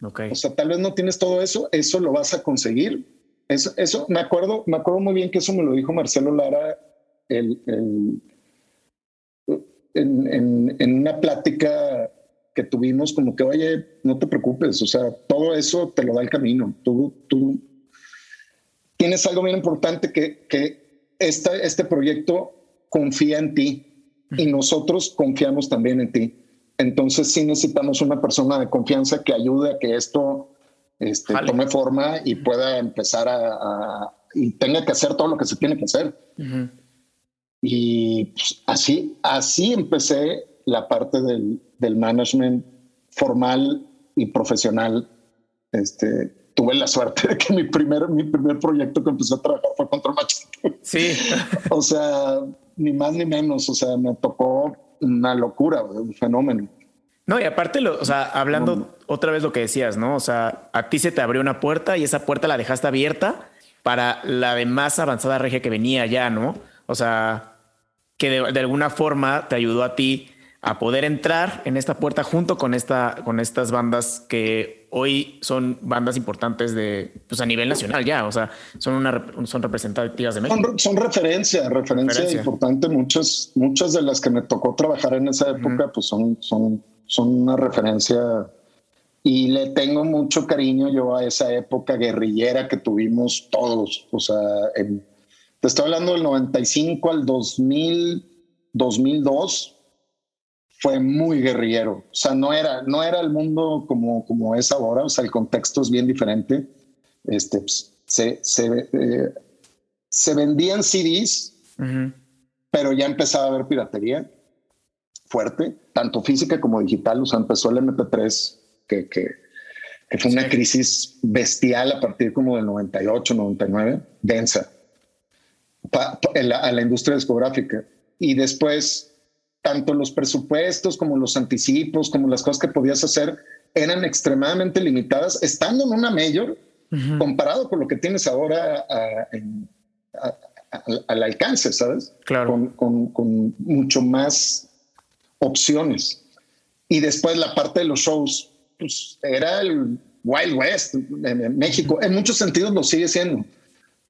Okay. O sea, tal vez no tienes todo eso, eso lo vas a conseguir. Eso, eso me acuerdo, me acuerdo muy bien que eso me lo dijo Marcelo Lara el, en, en, una plática que tuvimos como que, oye, no te preocupes, o sea, todo eso te lo da el camino. Tú, tú tienes algo bien importante que, que esta, este proyecto confía en ti y nosotros confiamos también en ti. Entonces sí necesitamos una persona de confianza que ayude a que esto este, tome forma y pueda empezar a, y tenga que hacer todo lo que se tiene que hacer. Y pues, así, así empecé la parte del, del, management formal y profesional. Este, tuve la suerte de que mi primer, mi primer proyecto que empecé a trabajar fue contra Machete. Sí. o sea, ni más ni menos. O sea, me tocó una locura, un fenómeno. No, y aparte, lo, o sea, hablando otra vez lo que decías, ¿no? O sea, a ti se te abrió una puerta y esa puerta la dejaste abierta para la de más avanzada regia que venía ya, ¿no? O sea, que de, alguna forma te ayudó a ti a poder entrar en esta puerta junto con, esta, con estas bandas que hoy son bandas importantes de, pues a nivel nacional ya, o sea, son, una, son representativas de México. Son, referencia, referencia, importante. Muchas, muchas de las que me tocó trabajar en esa época, pues son, son, son una referencia y le tengo mucho cariño yo a esa época guerrillera que tuvimos todos, o sea, en, te estoy hablando del 95 al 2000, 2002. Fue muy guerrillero. O sea, no era, no era el mundo como, como es ahora. O sea, el contexto es bien diferente. Este, pues, se, se, eh, se, vendían CDs, pero ya empezaba a haber piratería fuerte, tanto física como digital. O sea, empezó el MP3, que, que, que fue una crisis bestial a partir como del 98, 99, densa a la industria discográfica. Y después, tanto los presupuestos como los anticipos, como las cosas que podías hacer, eran extremadamente limitadas, estando en una mayor, comparado con lo que tienes ahora al alcance, ¿sabes? Claro. Con, mucho más opciones. Y después la parte de los shows, pues era el Wild West en México. En muchos sentidos lo sigue siendo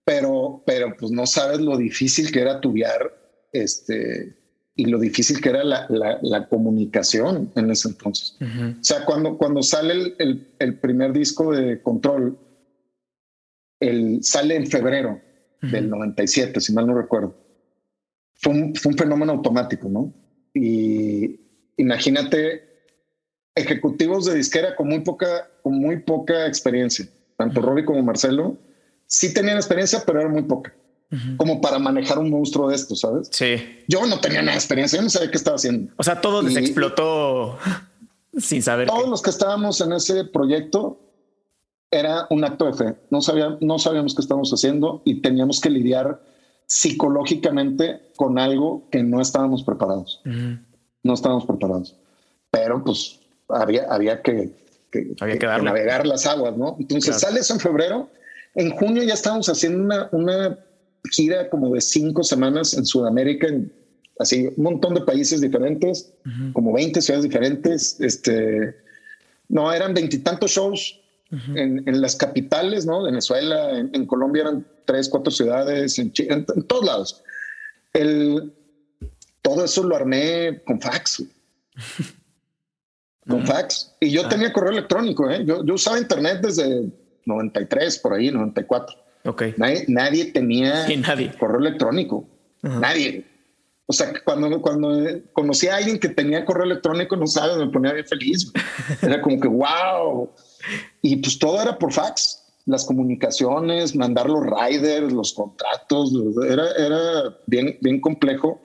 pero, pero pues no sabes lo difícil que era tuviar este, y lo difícil que era la, la, comunicación en ese entonces. O sea, cuando, cuando sale el, el, el, primer disco de Control, el, sale en febrero del 97, si mal no recuerdo. Fue un, fue un fenómeno automático, ¿no? Y imagínate ejecutivos de disquera con muy poca, con muy poca experiencia. Tanto Robbie como Marcelo sí tenían experiencia, pero era muy poca. Como para manejar un monstruo de esto, ¿sabes? Sí. Yo no tenía nada de experiencia, yo no sabía qué estaba haciendo. O sea, todo les explotó sin saber. Todos los que estábamos en ese proyecto era un acto de fe. No, sabía, no sabíamos qué estábamos haciendo y teníamos que lidiar psicológicamente con algo que no estábamos preparados. No estábamos preparados. Pero pues había, había que, navegar las aguas, ¿no? Entonces sales en febrero. En junio ya estábamos haciendo una, una gira como de cinco semanas en Sudamérica, en así un montón de países diferentes, como 20 ciudades diferentes. Este, no, eran veintitantos shows en, las capitales, ¿no? Venezuela, en, Colombia eran tres, cuatro ciudades, en, en, todos lados. El, todo eso lo armé con fax. con fax. Y yo ah. tenía correo electrónico, ¿eh? Yo, yo, usaba internet desde 93, por ahí, 94. Ok. Nadie, nadie tenía nadie. correo electrónico. Nadie. O sea, cuando, cuando conocí a alguien que tenía correo electrónico, no sabes, me ponía bien feliz. Era como que, wow. Y pues todo era por fax. Las comunicaciones, mandar los riders, los contratos, era, era bien, bien complejo.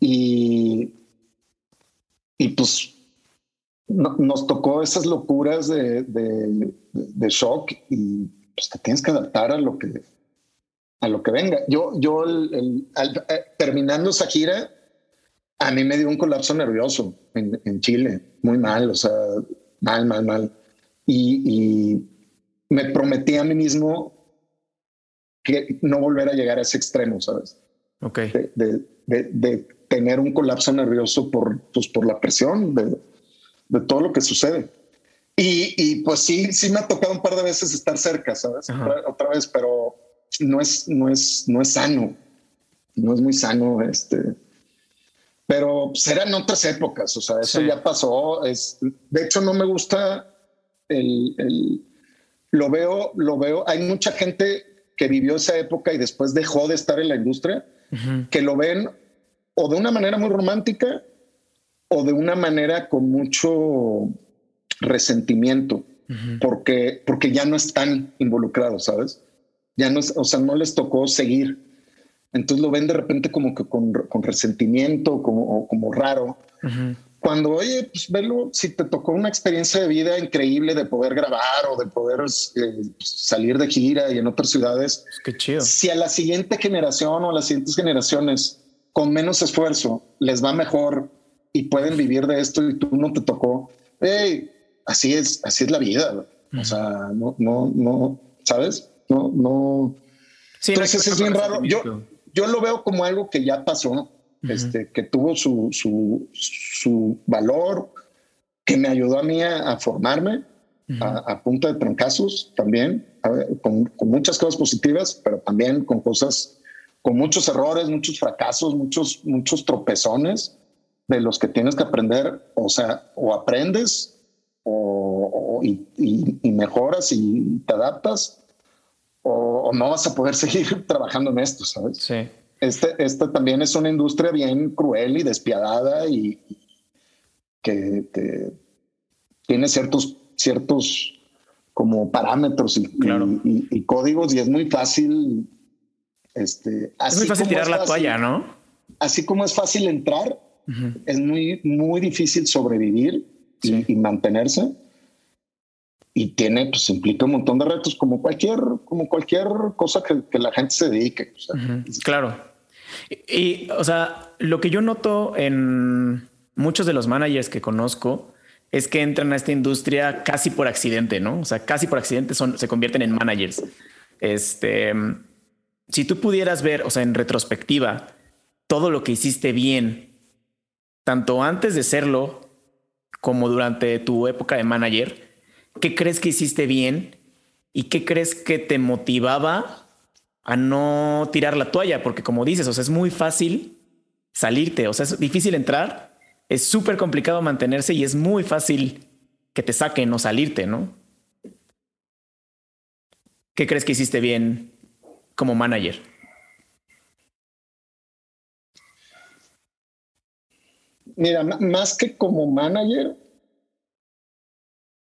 Y, y pues nos tocó esas locuras de, de, shock y pues te tienes que adaptar a lo que, a lo que venga. Yo, yo eh, terminando esa gira, a mí me dio un colapso nervioso en, en Chile, muy mal, o sea, mal, mal, mal y, me prometí a mí mismo que no volver a llegar a ese extremo, ¿sabes? Ok. De, tener un colapso nervioso por, pues, por la presión de, todo lo que sucede. Y, pues sí, sí me ha tocado un par de veces estar cerca, ¿sabes? Otra, vez, pero no es, no es, no es sano. No es muy sano este. Pero serán pues, otras épocas, o sea, eso ya pasó. Es, de hecho, no me gusta el, lo veo, lo veo. Hay mucha gente que vivió esa época y después dejó de estar en la industria, que lo ven o de una manera muy romántica o de una manera con mucho resentimiento, porque, porque ya no están involucrados, ¿sabes? Ya no, o sea, no les tocó seguir. Entonces lo ven de repente como que con, con resentimiento, como, como raro cuando, oye, pues velo, si te tocó una experiencia de vida increíble de poder grabar o de poder eh, salir de gira y en otras ciudades. Qué chido. Si a la siguiente generación o a las siguientes generaciones con menos esfuerzo les va mejor y pueden vivir de esto y tú no te tocó, hey, así es, así es la vida. O sea, no, no, no, ¿sabes? No, no. Sí, Entonces es bien raro. Yo, yo lo veo como algo que ya pasó este, que tuvo su, su, su, valor, que me ayudó a mí a, formarme a, punta de trancazos también, con, con, muchas cosas positivas, pero también con cosas, con muchos errores, muchos fracasos, muchos, muchos tropezones de los que tienes que aprender, o sea, o aprendes o, y, y, mejoras y te adaptas, o, o, no vas a poder seguir trabajando en esto, ¿sabes? Sí este, esta también es una industria bien cruel y despiadada y que, tiene ciertos, ciertos como parámetros y, códigos y es muy fácil. Este, es muy fácil tirar la toalla, ¿no? Así como es fácil entrar, es muy, muy difícil sobrevivir y, mantenerse. Y tiene, pues implica un montón de retos como cualquier, como cualquier cosa que, la gente se dedique. claro. Y, o sea, lo que yo noto en muchos de los managers que conozco es que entran a esta industria casi por accidente, ¿no? O sea, casi por accidente son, se convierten en managers. Este, si tú pudieras ver, o sea, en retrospectiva, todo lo que hiciste bien, tanto antes de serlo como durante tu época de manager, ¿qué crees que hiciste bien y qué crees que te motivaba a no tirar la toalla, porque como dices, o sea, es muy fácil salirte, o sea, es difícil entrar, es súper complicado mantenerse y es muy fácil que te saquen o salirte, ¿no? ¿Qué crees que hiciste bien como manager? Mira, más que como manager,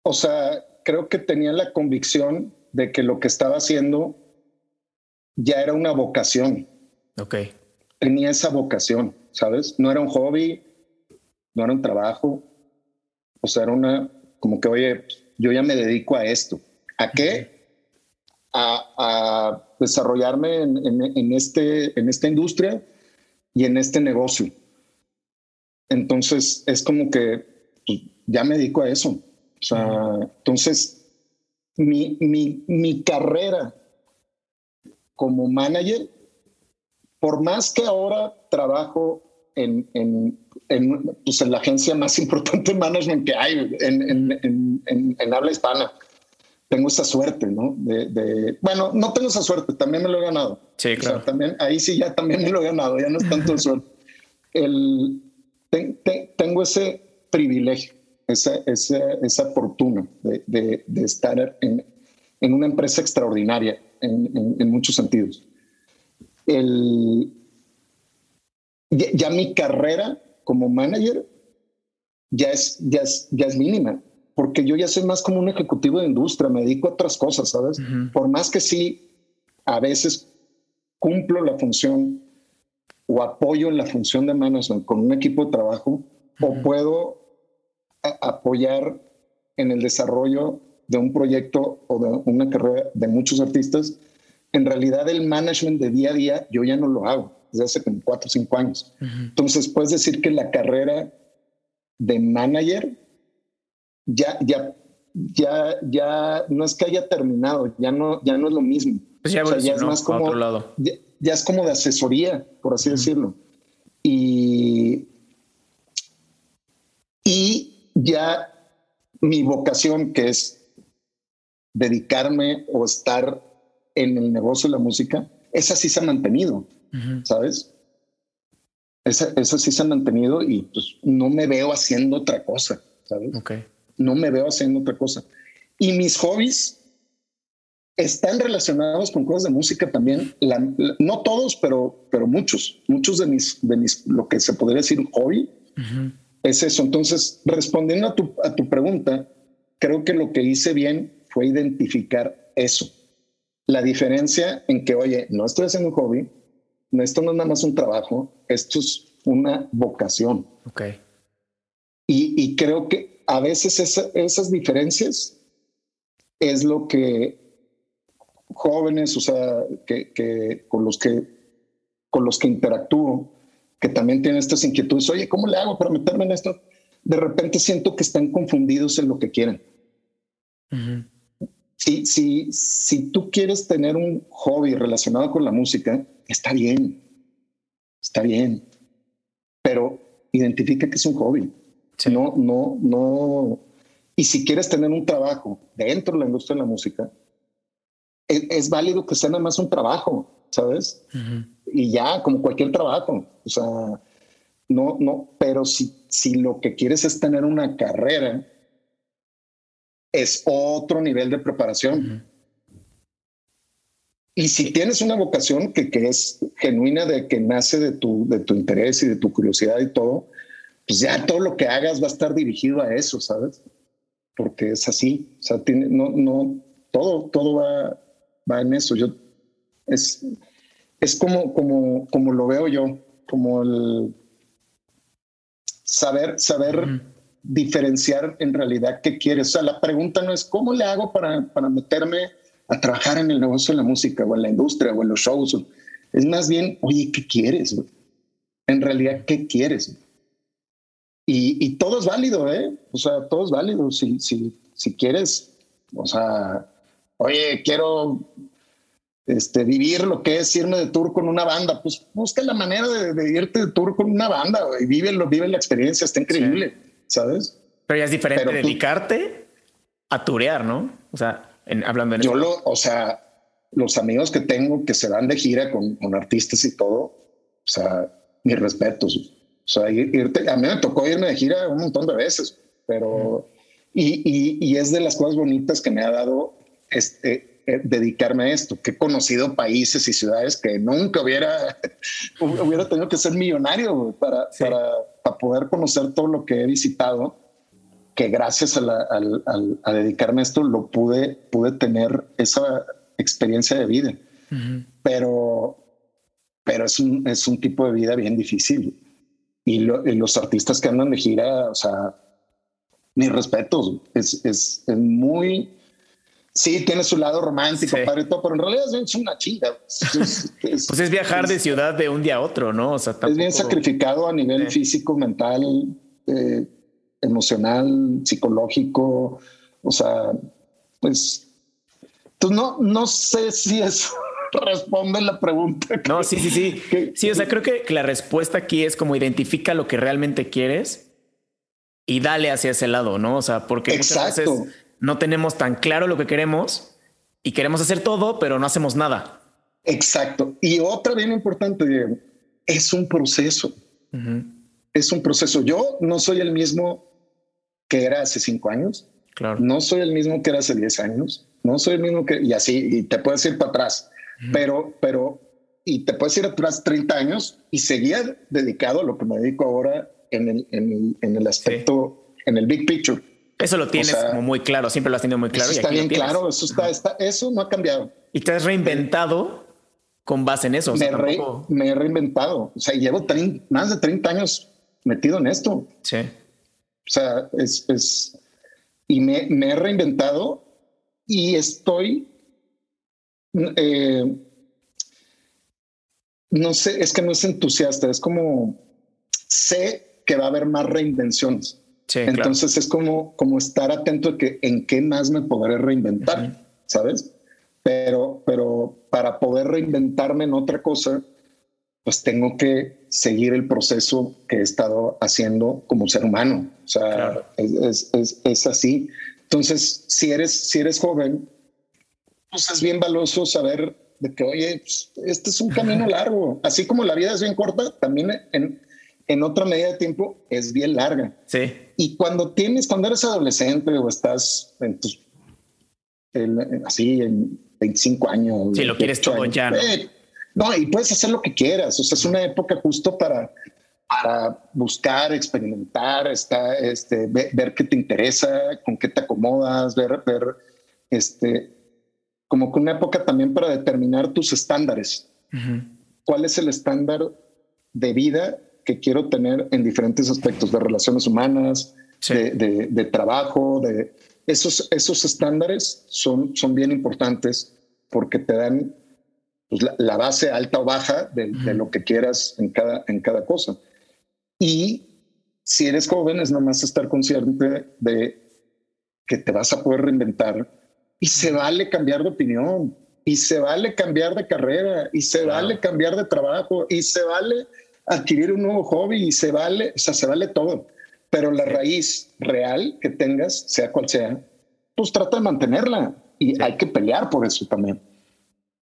o sea, creo que tenía la convicción de que lo que estaba haciendo ya era una vocación. Ok. Tenía esa vocación, ¿sabes? No era un hobby, no era un trabajo. O sea, era una, como que, oye, yo ya me dedico a esto. ¿A qué? A, desarrollarme en, este, en esta industria y en este negocio. Entonces, es como que pues, ya me dedico a eso. O sea, entonces, mi, mi, mi carrera como manager, por más que ahora trabajo en, en, en, pues en la agencia más importante de management que hay en, en, habla hispana, tengo esa suerte, ¿no? De, bueno, no tengo esa suerte, también me lo he ganado. Sí, claro. también, ahí sí ya también me lo he ganado, ya no es tanto suerte. El, tengo ese privilegio, esa, esa, esa fortuna de, de, de estar en, en una empresa extraordinaria en, muchos sentidos. El, ya, mi carrera como manager ya es, ya, es, ya es mínima, porque yo ya soy más como un ejecutivo de industria, me dedico a otras cosas, ¿sabes? Por más que sí, a veces cumplo la función o apoyo en la función de management con un equipo de trabajo, o puedo apoyar en el desarrollo de un proyecto o de una carrera de muchos artistas, en realidad el management de día a día yo ya no lo hago desde hace como cuatro o cinco años. Entonces puedes decir que la carrera de manager ya, ya, ya, ya no es que haya terminado, ya no, ya no es lo mismo. Pues ya, es más como, otro lado. Ya, es como de asesoría, por así decirlo. Y, y ya mi vocación, que es dedicarme o estar en el negocio de la música, esa sí se ha mantenido, ¿sabes? Esa, esa, sí se ha mantenido y pues no me veo haciendo otra cosa, ¿sabes? Okay. No me veo haciendo otra cosa. Y mis hobbies están relacionados con cosas de música también. no todos, pero, pero muchos. Muchos de mis, de mis, lo que se podría decir hobby, es eso. Entonces, respondiendo a tu, a tu pregunta, creo que lo que hice bien fue identificar eso. La diferencia en que, oye, no estoy haciendo un hobby, esto no es nada más un trabajo, esto es una vocación. Ok. Y, creo que a veces esas diferencias es lo que jóvenes, o sea, que, con los que con los que interactúo, que también tienen estas inquietudes, oye, ¿cómo le hago para meterme en esto? De repente siento que están confundidos en lo que quieren si, si, si tú quieres tener un hobby relacionado con la música, está bien, está bien, pero identifica que es un hobby. No, no, no. Y si quieres tener un trabajo dentro de la industria de la música, es, válido que sea nada más un trabajo, ¿sabes? Y ya, como cualquier trabajo. O sea, no, no, pero si, si lo que quieres es tener una carrera, es otro nivel de preparación. Y si tienes una vocación que, que, es genuina, de que nace de tu, de tu interés y de tu curiosidad y todo, pues ya todo lo que hagas va a estar dirigido a eso, ¿sabes? Porque es así. O sea, tiene, no, no, todo, todo va, va en eso. Yo, es, es como, como, como lo veo yo, como el saber, saber diferenciar en realidad qué quieres. O sea, la pregunta no es cómo le hago para, para meterme a trabajar en el negocio de la música o en la industria o en los shows. Es más bien, oye, ¿qué quieres? En realidad, ¿qué quieres? Y, y, todo es válido, ¿eh? O sea, todo es válido. Si, si, si quieres, o sea, oye, quiero este, vivir lo que es irme de tour con una banda, pues busca la manera de, irte de tour con una banda y vive, vive la experiencia, está increíble. ¿sabes? Pero ya es diferente dedicarte a turear, ¿no? O sea, hablando en Yo lo, o sea, los amigos que tengo que se van de gira con, con artistas y todo, o sea, mis respetos. O sea, irte, a mí me tocó irme de gira un montón de veces, pero, y, y, y, es de las cosas bonitas que me ha dado este, eh, dedicarme a esto, que he conocido países y ciudades que nunca hubiera, hubiera tenido que ser millonario para, para, para poder conocer todo lo que he visitado, que gracias a, dedicarme a esto lo pude, pude tener esa experiencia de vida. Pero, pero es un, es un tipo de vida bien difícil. Y, los artistas que andan de gira, o sea, mis respetos, es, es, muy... Sí, tiene su lado romántico, padre, todo, pero en realidad es una chinga. pues es viajar de ciudad de un día a otro, ¿no? O sea, Es bien sacrificado a nivel físico, mental, eh, emocional, psicológico. O sea, pues, pues no, no sé si eso responde la pregunta. No, sí, sí, sí. sí, o sea, creo que la respuesta aquí es como identifica lo que realmente quieres y dale hacia ese lado, ¿no? O sea, porque muchas veces no tenemos tan claro lo que queremos y queremos hacer todo, pero no hacemos nada. Exacto. Y otra bien importante, es un proceso. Es un proceso. Yo no soy el mismo que era hace cinco años. Claro. No soy el mismo que era hace diez años. No soy el mismo que, y así, y te puedes ir para atrás pero, pero, y te puedes ir atrás 30 años y seguía dedicado a lo que me dedico ahora en el, en en el aspecto, en el big picture. Eso lo tienes como muy claro, siempre lo has tenido muy claro. Eso está bien claro, eso está, está, eso no ha cambiado. Y te has reinventado con base en eso. Me, me he reinventado. O sea, llevo más de 30 años metido en esto. Sí. O sea, es, es y me, me he reinventado y estoy eh, no sé, es que no es entusiasta, es como sé que va a haber más reinvenciones. Entonces es como, como estar atento de que en qué más me podré reinventar, ¿sabes? Pero, pero para poder reinventarme en otra cosa, pues tengo que seguir el proceso que he estado haciendo como ser humano. O sea, es, es, es, así. Entonces, si eres, si eres joven, pues es bien valioso saber de que, oye, pues, este es un camino largo. Así como la vida es bien corta, también en, en otra medida de tiempo es bien larga. Sí. Y cuando tienes, cuando eres adolescente o estás en tus, así, en 25 años. Sí, lo quieres todo ya. ¿no? Eh, no, y puedes hacer lo que quieras. O sea, es una época justo para, para buscar, experimentar, está, este, ver, ver, qué te interesa, con qué te acomodas, ver, ver, este, como que una época también para determinar tus estándares. ¿Cuál es el estándar de vida que quiero tener en diferentes aspectos de relaciones humanas, de, trabajo, de esos, esos estándares son, son bien importantes porque te dan pues, la, base alta o baja de, de, lo que quieras en cada, en cada cosa. Y si eres joven es nomás estar consciente de que te vas a poder reinventar y se vale cambiar de opinión, y se vale cambiar de carrera, y se vale cambiar de trabajo, y se vale adquirir un nuevo hobby, y se vale, o sea, se vale todo. Pero la raíz real que tengas, sea cual sea, pues trata de mantenerla y hay que pelear por eso también.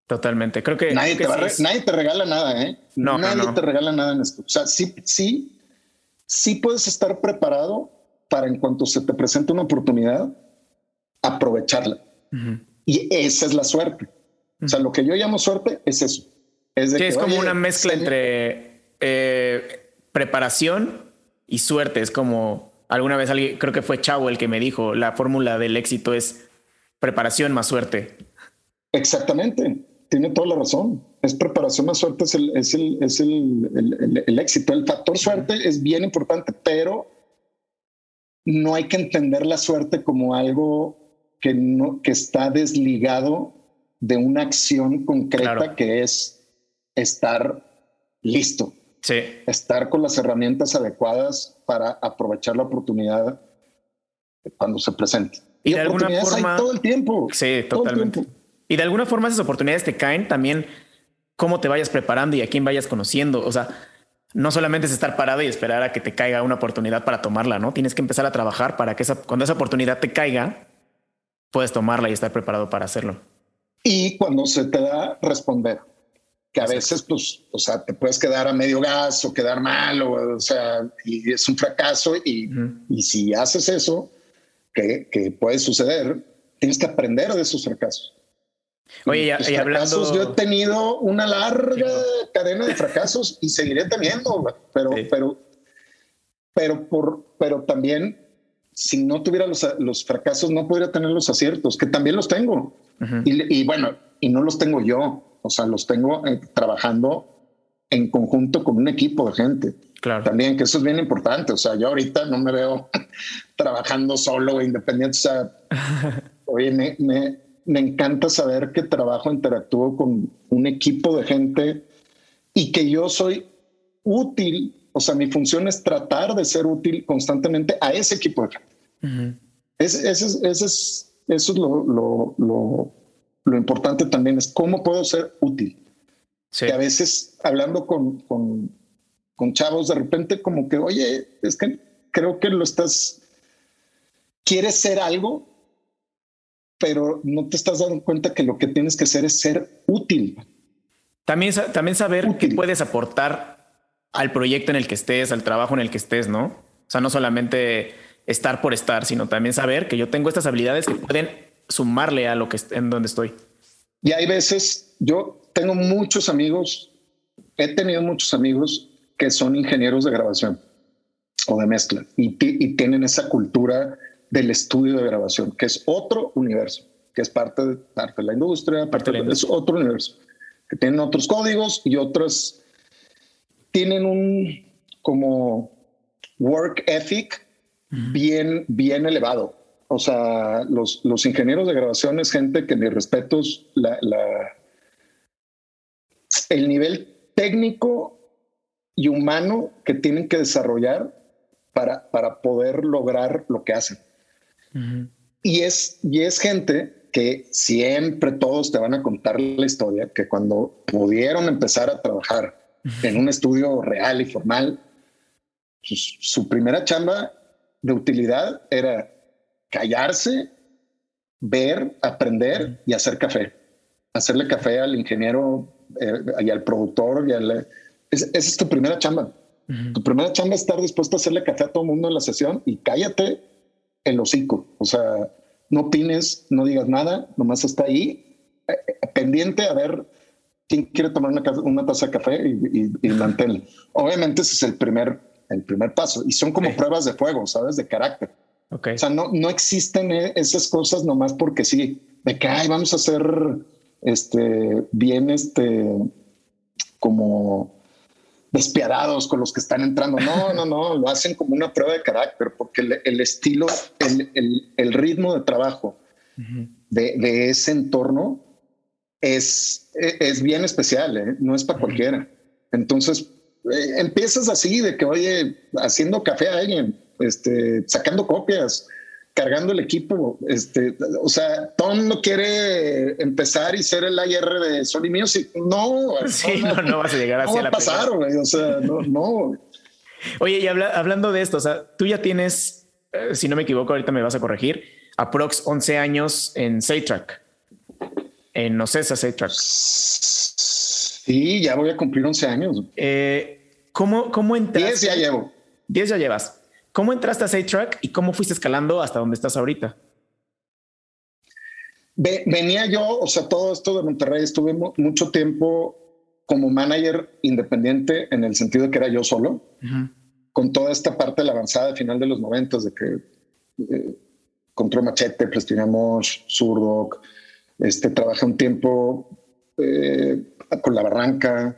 Totalmente. Creo que nadie, te, nadie te regala nada, ¿eh? No, nadie te regala nada en esto. O sea, sí, sí, sí puedes estar preparado para en cuanto se te presente una oportunidad, aprovecharla. Y esa es la suerte. O sea, lo que yo llamo suerte es eso. Es, es como una mezcla entre eh, preparación y suerte. Es como alguna vez alguien, creo que fue Chavo el que me dijo, la fórmula del éxito es preparación más suerte. Exactamente. Tiene toda la razón. Es preparación más suerte, es el, es el, es el, el éxito. El factor suerte es bien importante, pero no hay que entender la suerte como algo que, no, que está desligado de una acción concreta que es estar listo. Sí. Estar con las herramientas adecuadas para aprovechar la oportunidad cuando se presente. Y, de alguna forma. Todo el tiempo. Sí, totalmente. Y de alguna forma esas oportunidades te caen también cómo te vayas preparando y a quién vayas conociendo. O sea, no solamente es estar parado y esperar a que te caiga una oportunidad para tomarla, ¿no? Tienes que empezar a trabajar para que esa, cuando esa oportunidad te caiga, puedes tomarla y estar preparado para hacerlo. Y cuando se te da, responder. Que a veces, pues, o sea, te puedes quedar a medio gas o quedar mal, o, sea, y es un fracaso. Y, y si haces eso, que, que, puede suceder, tienes que aprender de esos fracasos. Oye, y, y hablando... Yo he tenido una larga cadena de fracasos y seguiré teniendo, pero, pero, pero, por, pero también si no tuviera los, los, fracasos, no podría tener los aciertos, que también los tengo. y, bueno, y no los tengo yo, o sea, los tengo eh, trabajando en conjunto con un equipo de gente. Claro. También, que eso es bien importante. O sea, yo ahorita no me veo trabajando solo independiente. O sea, oye, me, me, me encanta saber que trabajo, interactúo con un equipo de gente y que yo soy útil. O sea, mi función es tratar de ser útil constantemente a ese equipo de gente. ese, es, eso es lo, lo, lo, lo, importante también, es cómo puedo ser útil. Que a veces hablando con, con, con chavos, de repente como que, oye, es que creo que lo estás, quieres ser algo, pero no te estás dando cuenta que lo que tienes que hacer es ser útil. También, también saber qué puedes aportar al proyecto en el que estés, al trabajo en el que estés, ¿no? O sea, no solamente estar por estar, sino también saber que yo tengo estas habilidades que pueden sumarle a lo que en donde estoy. Y hay veces, yo tengo muchos amigos, he tenido muchos amigos que son ingenieros de grabación o de mezcla y, y tienen esa cultura del estudio de grabación, que es otro universo, que es parte de, parte de la industria, parte, de, es otro universo, que tienen otros códigos y otros tienen un como work ethic bien, bien elevado. O sea, los, los ingenieros de grabación es gente que, mis respetos, la, la, el nivel técnico y humano que tienen que desarrollar para, para poder lograr lo que hacen. Y, es, y es gente que siempre todos te van a contar la historia, que cuando pudieron empezar a trabajar en un estudio real y formal, pues, su primera chamba de utilidad era callarse, ver, aprender y hacer café. Hacerle café al ingeniero eh, y al productor. Y al, esa es tu primera chamba. Tu primera chamba es estar dispuesto a hacerle café a todo el mundo en la sesión y cállate el hocico. O sea, no opines, no digas nada, nomás está ahí, eh, pendiente a ver quién quiere tomar una, taza de café y, y, Obviamente ese es el primer, el primer paso y son como pruebas de fuego, ¿sabes? De carácter. Okay. O sea, no, no existen eh, esas cosas nomás porque sí, de que Ay, vamos a hacer este bien, este como despiadados con los que están entrando. No, no, no, lo hacen como una prueba de carácter, porque el, estilo, el, ritmo de trabajo de, ese entorno es, es bien especial, ¿eh? no es para cualquiera. Entonces, eh, empiezas así, de que, oye, haciendo café a alguien, este, sacando copias, cargando el equipo. Este, o sea, el mundo quiere empezar y ser el IR de Sony Music. No, sí, no, no, vas a llegar así no va a pasar, güey. O sea, no, no. Oye, y hablando de esto, o sea, tú ya tienes, eh, si no me equivoco, ahorita me vas a corregir, aprox 11 años en Saytrack, en Ocesa Saytrack. Sí, ya voy a cumplir 11 años. Eh, ¿cómo, ¿Cómo entras? 10 ya llevo. 10 ya llevas. ¿Cómo entraste a SafeTrack y cómo fuiste escalando hasta donde estás ahorita? Venía yo, o sea, todo esto de Monterrey, estuve mucho tiempo como manager independiente en el sentido de que era yo solo, con toda esta parte de la avanzada final de los noventas, de que eh, Control Machete, Prestinamos, Surdoc, este, trabajé un tiempo eh, con La Barranca,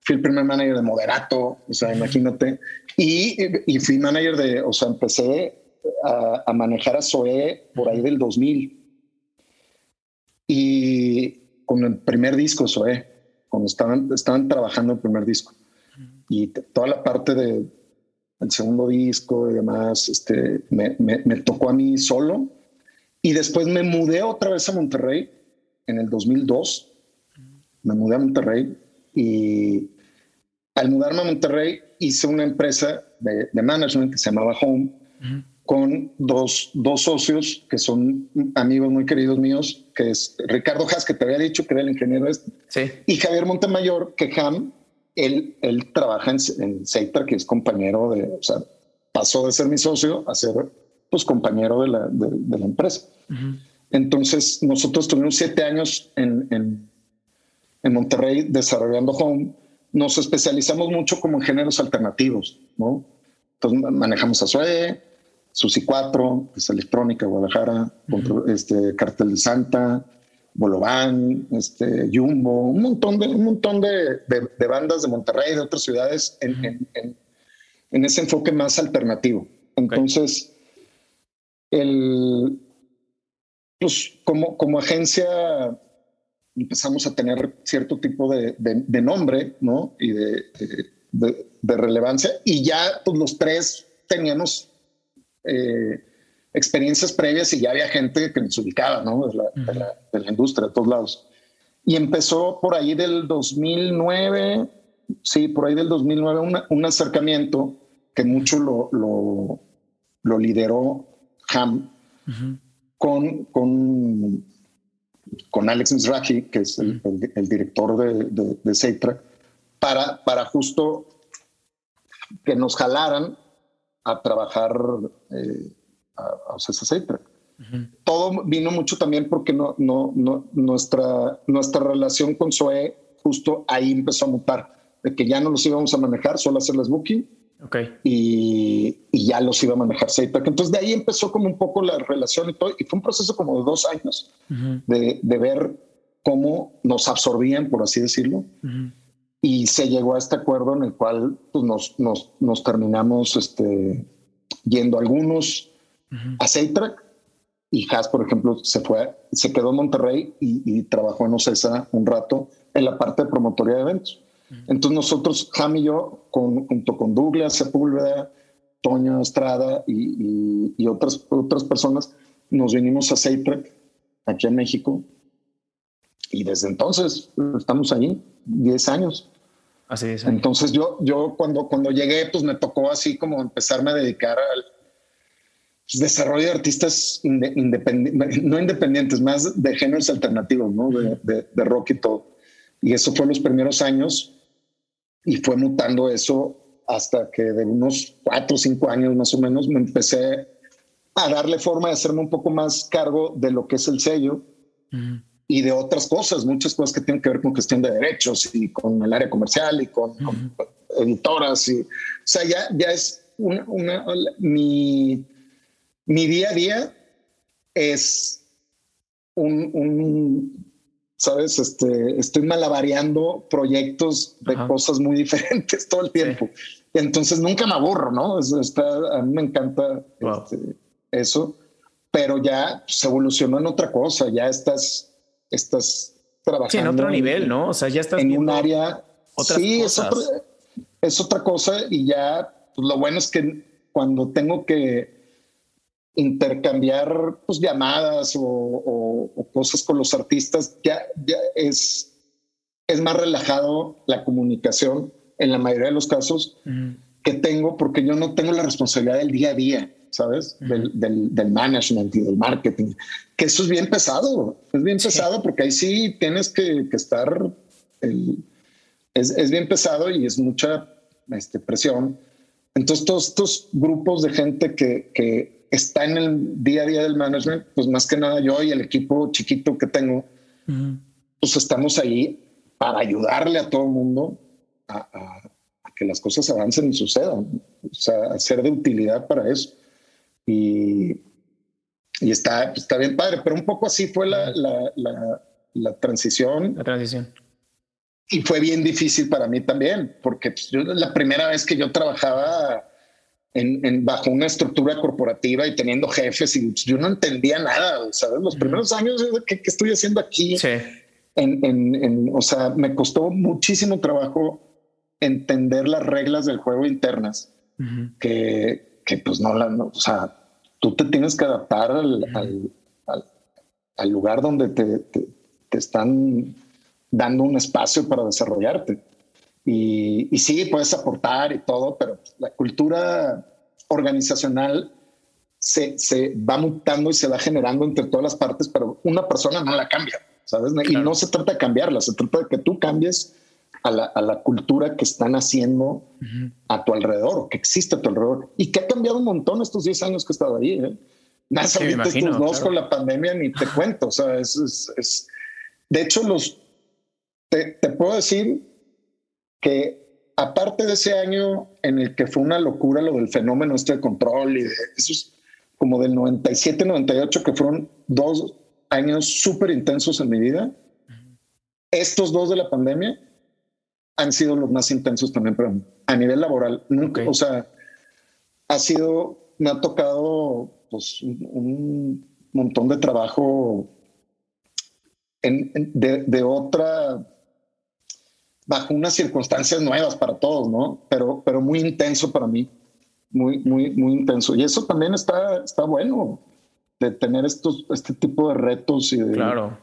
fui el primer manager de Moderato, o sea, imagínate, y, y fui manager de, o sea, empecé a, manejar a Zoe por ahí del 2000. Y con el primer disco Zoe, cuando estaban, estaban trabajando el primer disco. Y toda la parte del segundo disco y demás, este, me, me, me tocó a mí solo. Y después me mudé otra vez a Monterrey en el 2002. Me mudé a Monterrey y al mudarme a Monterrey hice una empresa de, management que se llamaba Home con dos, dos, socios que son amigos muy queridos míos, que es Ricardo Haas, que te había dicho que era el ingeniero este, y Javier Montemayor, que Ham, él, él trabaja en, en que es compañero de, o sea, pasó de ser mi socio a ser pues compañero de la, de, la empresa. Entonces nosotros tuvimos siete años en, en, en Monterrey desarrollando Home nos especializamos mucho como ingenieros alternativos, ¿no? Entonces manejamos a SUE, Susi 4, que es electrónica, Guadalajara, este, Cartel de Santa, Bolobán, este, Jumbo, un montón de, un montón de, bandas de Monterrey y de otras ciudades en, en, ese enfoque más alternativo. Entonces, el, pues como, como agencia empezamos a tener cierto tipo de, de, nombre, ¿no? Y de, de, relevancia. Y ya pues, los tres teníamos eh, experiencias previas y ya había gente que nos ubicaba, ¿no? De la, de la, industria, de todos lados. Y empezó por ahí del 2009, sí, por ahí del 2009, un acercamiento que mucho lo, lo, lo lideró Ham con, con, con Alex Mizrahi, que es el, el, director de, de, de para, para justo que nos jalaran a trabajar eh, a, a Seitra. Todo vino mucho también porque no, no, no, nuestra, nuestra relación con Zoe justo ahí empezó a mutar, de que ya no los íbamos a manejar, solo hacerles booking Okay. Y, y, ya los iba a manejar SafeTrack. Entonces de ahí empezó como un poco la relación y todo. Y fue un proceso como de dos años de, de, ver cómo nos absorbían, por así decirlo. Y se llegó a este acuerdo en el cual pues, nos, nos, nos terminamos este, yendo algunos a SafeTrack. Y Haas, por ejemplo, se fue, se quedó en Monterrey y, y trabajó en Ocesa un rato en la parte de promotoría de eventos. Entonces nosotros, Ham y yo, junto con Douglas Sepúlveda, Toño Estrada y, otras, otras personas, nos vinimos a Seitrek, aquí en México. Y desde entonces estamos ahí, 10 años. Así es. Entonces yo, yo cuando, cuando llegué, pues me tocó así como empezarme a dedicar al pues, desarrollo de artistas independientes, no independientes, más de géneros alternativos, ¿no? De, de, de rock y todo. Y eso fue los primeros años y fue mutando eso hasta que de unos cuatro o cinco años más o menos me empecé a darle forma de hacerme un poco más cargo de lo que es el sello y de otras cosas, muchas cosas que tienen que ver con gestión de derechos y con el área comercial y con, editoras. Y, o sea, ya, ya es una, una, mi, mi día a día es un, un sabes, este, estoy malabareando proyectos de cosas muy diferentes todo el tiempo. Entonces nunca me aburro, ¿no? está, a mí me encanta este, eso, pero ya se evolucionó en otra cosa, ya estás, estás trabajando. Sí, en otro nivel, ¿no? O sea, ya estás en un área. sí, Es, otra, es otra cosa y ya pues, lo bueno es que cuando tengo que intercambiar pues, llamadas o, cosas con los artistas, ya, ya es, es más relajado la comunicación en la mayoría de los casos que tengo, porque yo no tengo la responsabilidad del día a día, ¿sabes? del, del, management y del marketing, que eso es bien pesado, es bien pesado porque ahí sí tienes que, que estar, es, es, bien pesado y es mucha este, presión. Entonces, todos estos grupos de gente que, que está en el día a día del management, pues más que nada yo y el equipo chiquito que tengo, pues estamos ahí para ayudarle a todo el mundo a, que las cosas avancen y sucedan, o sea, a ser de utilidad para eso. Y, y está, está bien padre, pero un poco así fue la, la, la, transición. La transición. Y fue bien difícil para mí también, porque pues, yo, la primera vez que yo trabajaba en, bajo una estructura corporativa y teniendo jefes y yo no entendía nada, ¿sabes? Los primeros años, ¿qué, qué estoy haciendo aquí? Sí. En, en, o sea, me costó muchísimo trabajo entender las reglas del juego internas, que, que, pues no la, o sea, tú te tienes que adaptar al, al, al, lugar donde te, te, te, están dando un espacio para desarrollarte. Y, y sí, puedes aportar y todo, pero la cultura organizacional se, se, va mutando y se va generando entre todas las partes, pero una persona no la cambia, ¿sabes? Y no se trata de cambiarla, se trata de que tú cambies a la, a la cultura que están haciendo a tu alrededor o que existe a tu alrededor y que ha cambiado un montón estos 10 años que he estado ahí. ¿eh? Más sí, ahorita estos dos con la pandemia ni te cuento. O sea, es, es, es, de hecho, los te, te puedo decir que aparte de ese año en el que fue una locura lo del fenómeno este de control y de esos, como del 97, 98, que fueron dos años súper intensos en mi vida. Estos dos de la pandemia han sido los más intensos también para mí. A nivel laboral, nunca, o sea, ha sido, me ha tocado pues, un, montón de trabajo de, de, otra, bajo unas circunstancias nuevas para todos, ¿no? Pero, pero muy intenso para mí, muy, muy, muy intenso. Y eso también está, está bueno, de tener estos, este tipo de retos y de, claro.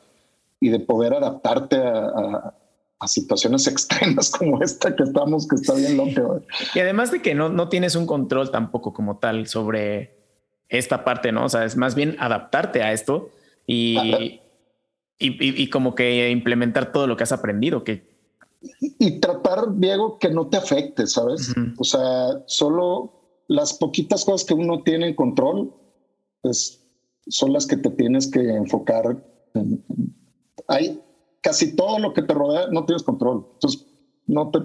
y de poder adaptarte a a situaciones extremas como esta que estamos, que está bien loco. Y además de que no, no tienes un control tampoco como tal sobre esta parte, ¿no? O sea, es más bien adaptarte a esto y, y, y, como que implementar todo lo que has aprendido. Que... Y, tratar, Diego, que no te afecte, ¿sabes? O sea, solo las poquitas cosas que uno tiene en control, pues son las que te tienes que enfocar. En, hay casi todo lo que te rodea no tienes control. Entonces, no te,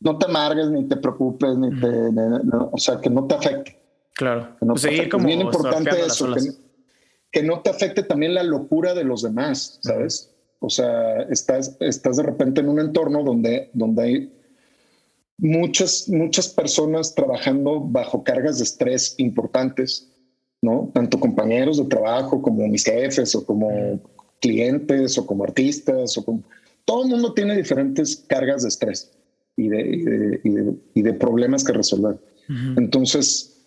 no te amargues, ni te preocupes, ni te, o sea, que no te afecte. Claro. no pues es bien importante eso, que, no te afecte también la locura de los demás, ¿sabes? O sea, estás, estás de repente en un entorno donde, donde hay muchas, muchas personas trabajando bajo cargas de estrés importantes, ¿no? Tanto compañeros de trabajo como mis jefes o como clientes o como artistas o como... Todo el mundo tiene diferentes cargas de estrés y de, y de, problemas que resolver. Entonces,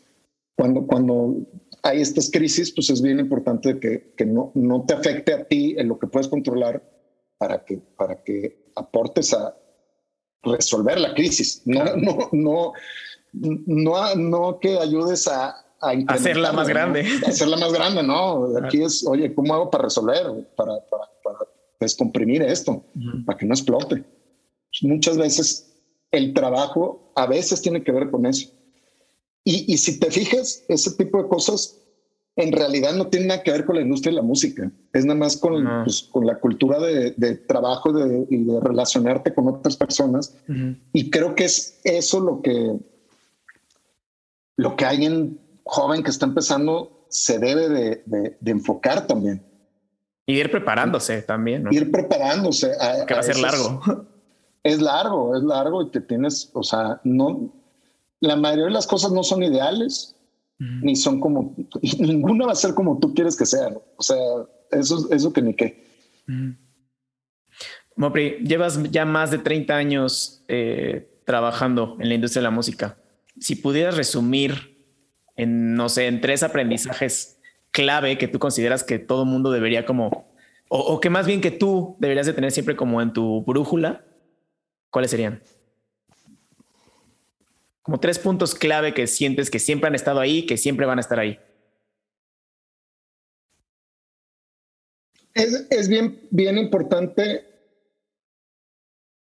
cuando, cuando hay estas crisis, pues es bien importante que, que no, no te afecte a ti en lo que puedes controlar para que, para que aportes a resolver la crisis. No, no, no, no, no que ayudes a, a hacerla más grande. hacerla más grande, ¿no? Aquí es, oye, ¿cómo hago para resolver, para, para, descomprimir esto, para que no explote? Muchas veces el trabajo a veces tiene que ver con eso. Y, y si te fijas, ese tipo de cosas en realidad no tiene nada que ver con la industria de la música. Es nada más con, pues, con la cultura de, de trabajo de, y de relacionarte con otras personas. Y creo que es eso lo que, lo que alguien joven que está empezando se debe de, enfocar también. Y ir preparándose también. Ir preparándose. que va a ser largo. Es, largo, es largo y te tienes, o sea, no, la mayoría de las cosas no son ideales, ni son como, ninguna va a ser como tú quieres que sea. O sea, eso, eso que ni qué. Mopri, llevas ya más de 30 años eh, trabajando en la industria de la música. Si pudieras resumir en, no sé, en tres aprendizajes clave que tú consideras que todo mundo debería como, o, que más bien que tú deberías de tener siempre como en tu brújula, ¿cuáles serían? Como tres puntos clave que sientes que siempre han estado ahí, que siempre van a estar ahí. Es, es bien, bien importante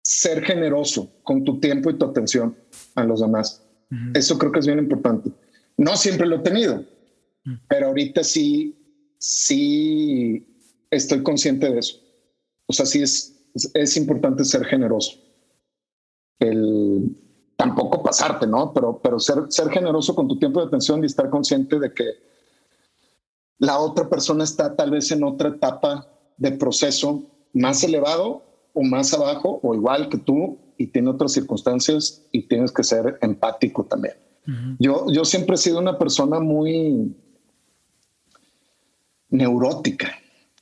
ser generoso con tu tiempo y tu atención a los demás. Eso creo que es bien importante. No siempre lo he tenido, pero ahorita sí, sí estoy consciente de eso. O sea, sí es, es importante ser generoso. El tampoco pasarte, ¿no? Pero, pero ser, ser generoso con tu tiempo de atención y estar consciente de que la otra persona está tal vez en otra etapa de proceso más elevado o más abajo o igual que tú y tiene otras circunstancias y tienes que ser empático también yo, yo siempre he sido una persona muy neurótica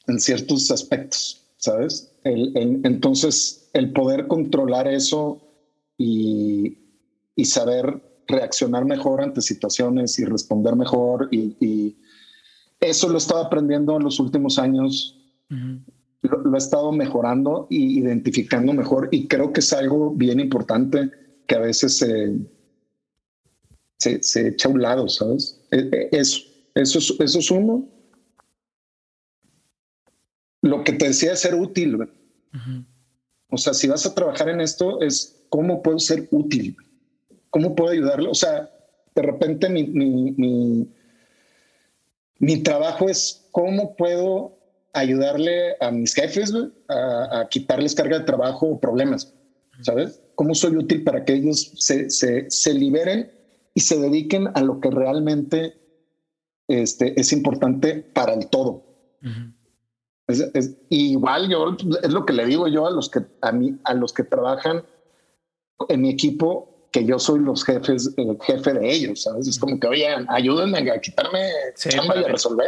en ciertos aspectos, ¿sabes? entonces, el poder controlar eso y, saber reaccionar mejor ante situaciones y responder mejor y, eso lo he estado aprendiendo en los últimos años. lo, he estado mejorando y identificando mejor y creo que es algo bien importante que a veces se se, echa a un lado, ¿sabes? E, e, eso, eso, es, eso es uno. Lo que te decía es ser útil. O sea, si vas a trabajar en esto, es cómo puedo ser útil, cómo puedo ayudarle. O sea, de repente mi, mi, mi, trabajo es cómo puedo ayudarle a mis jefes a, quitarles carga de trabajo o problemas, ¿sabes? ¿Cómo soy útil para que ellos se, se, se liberen y se dediquen a lo que realmente este, es importante para el todo. es, igual yo es lo que le digo yo a los que a mí a los que trabajan en mi equipo que yo soy los jefes el jefe de ellos sabes es como que oye ayúdenme a quitarme chamba y a resolver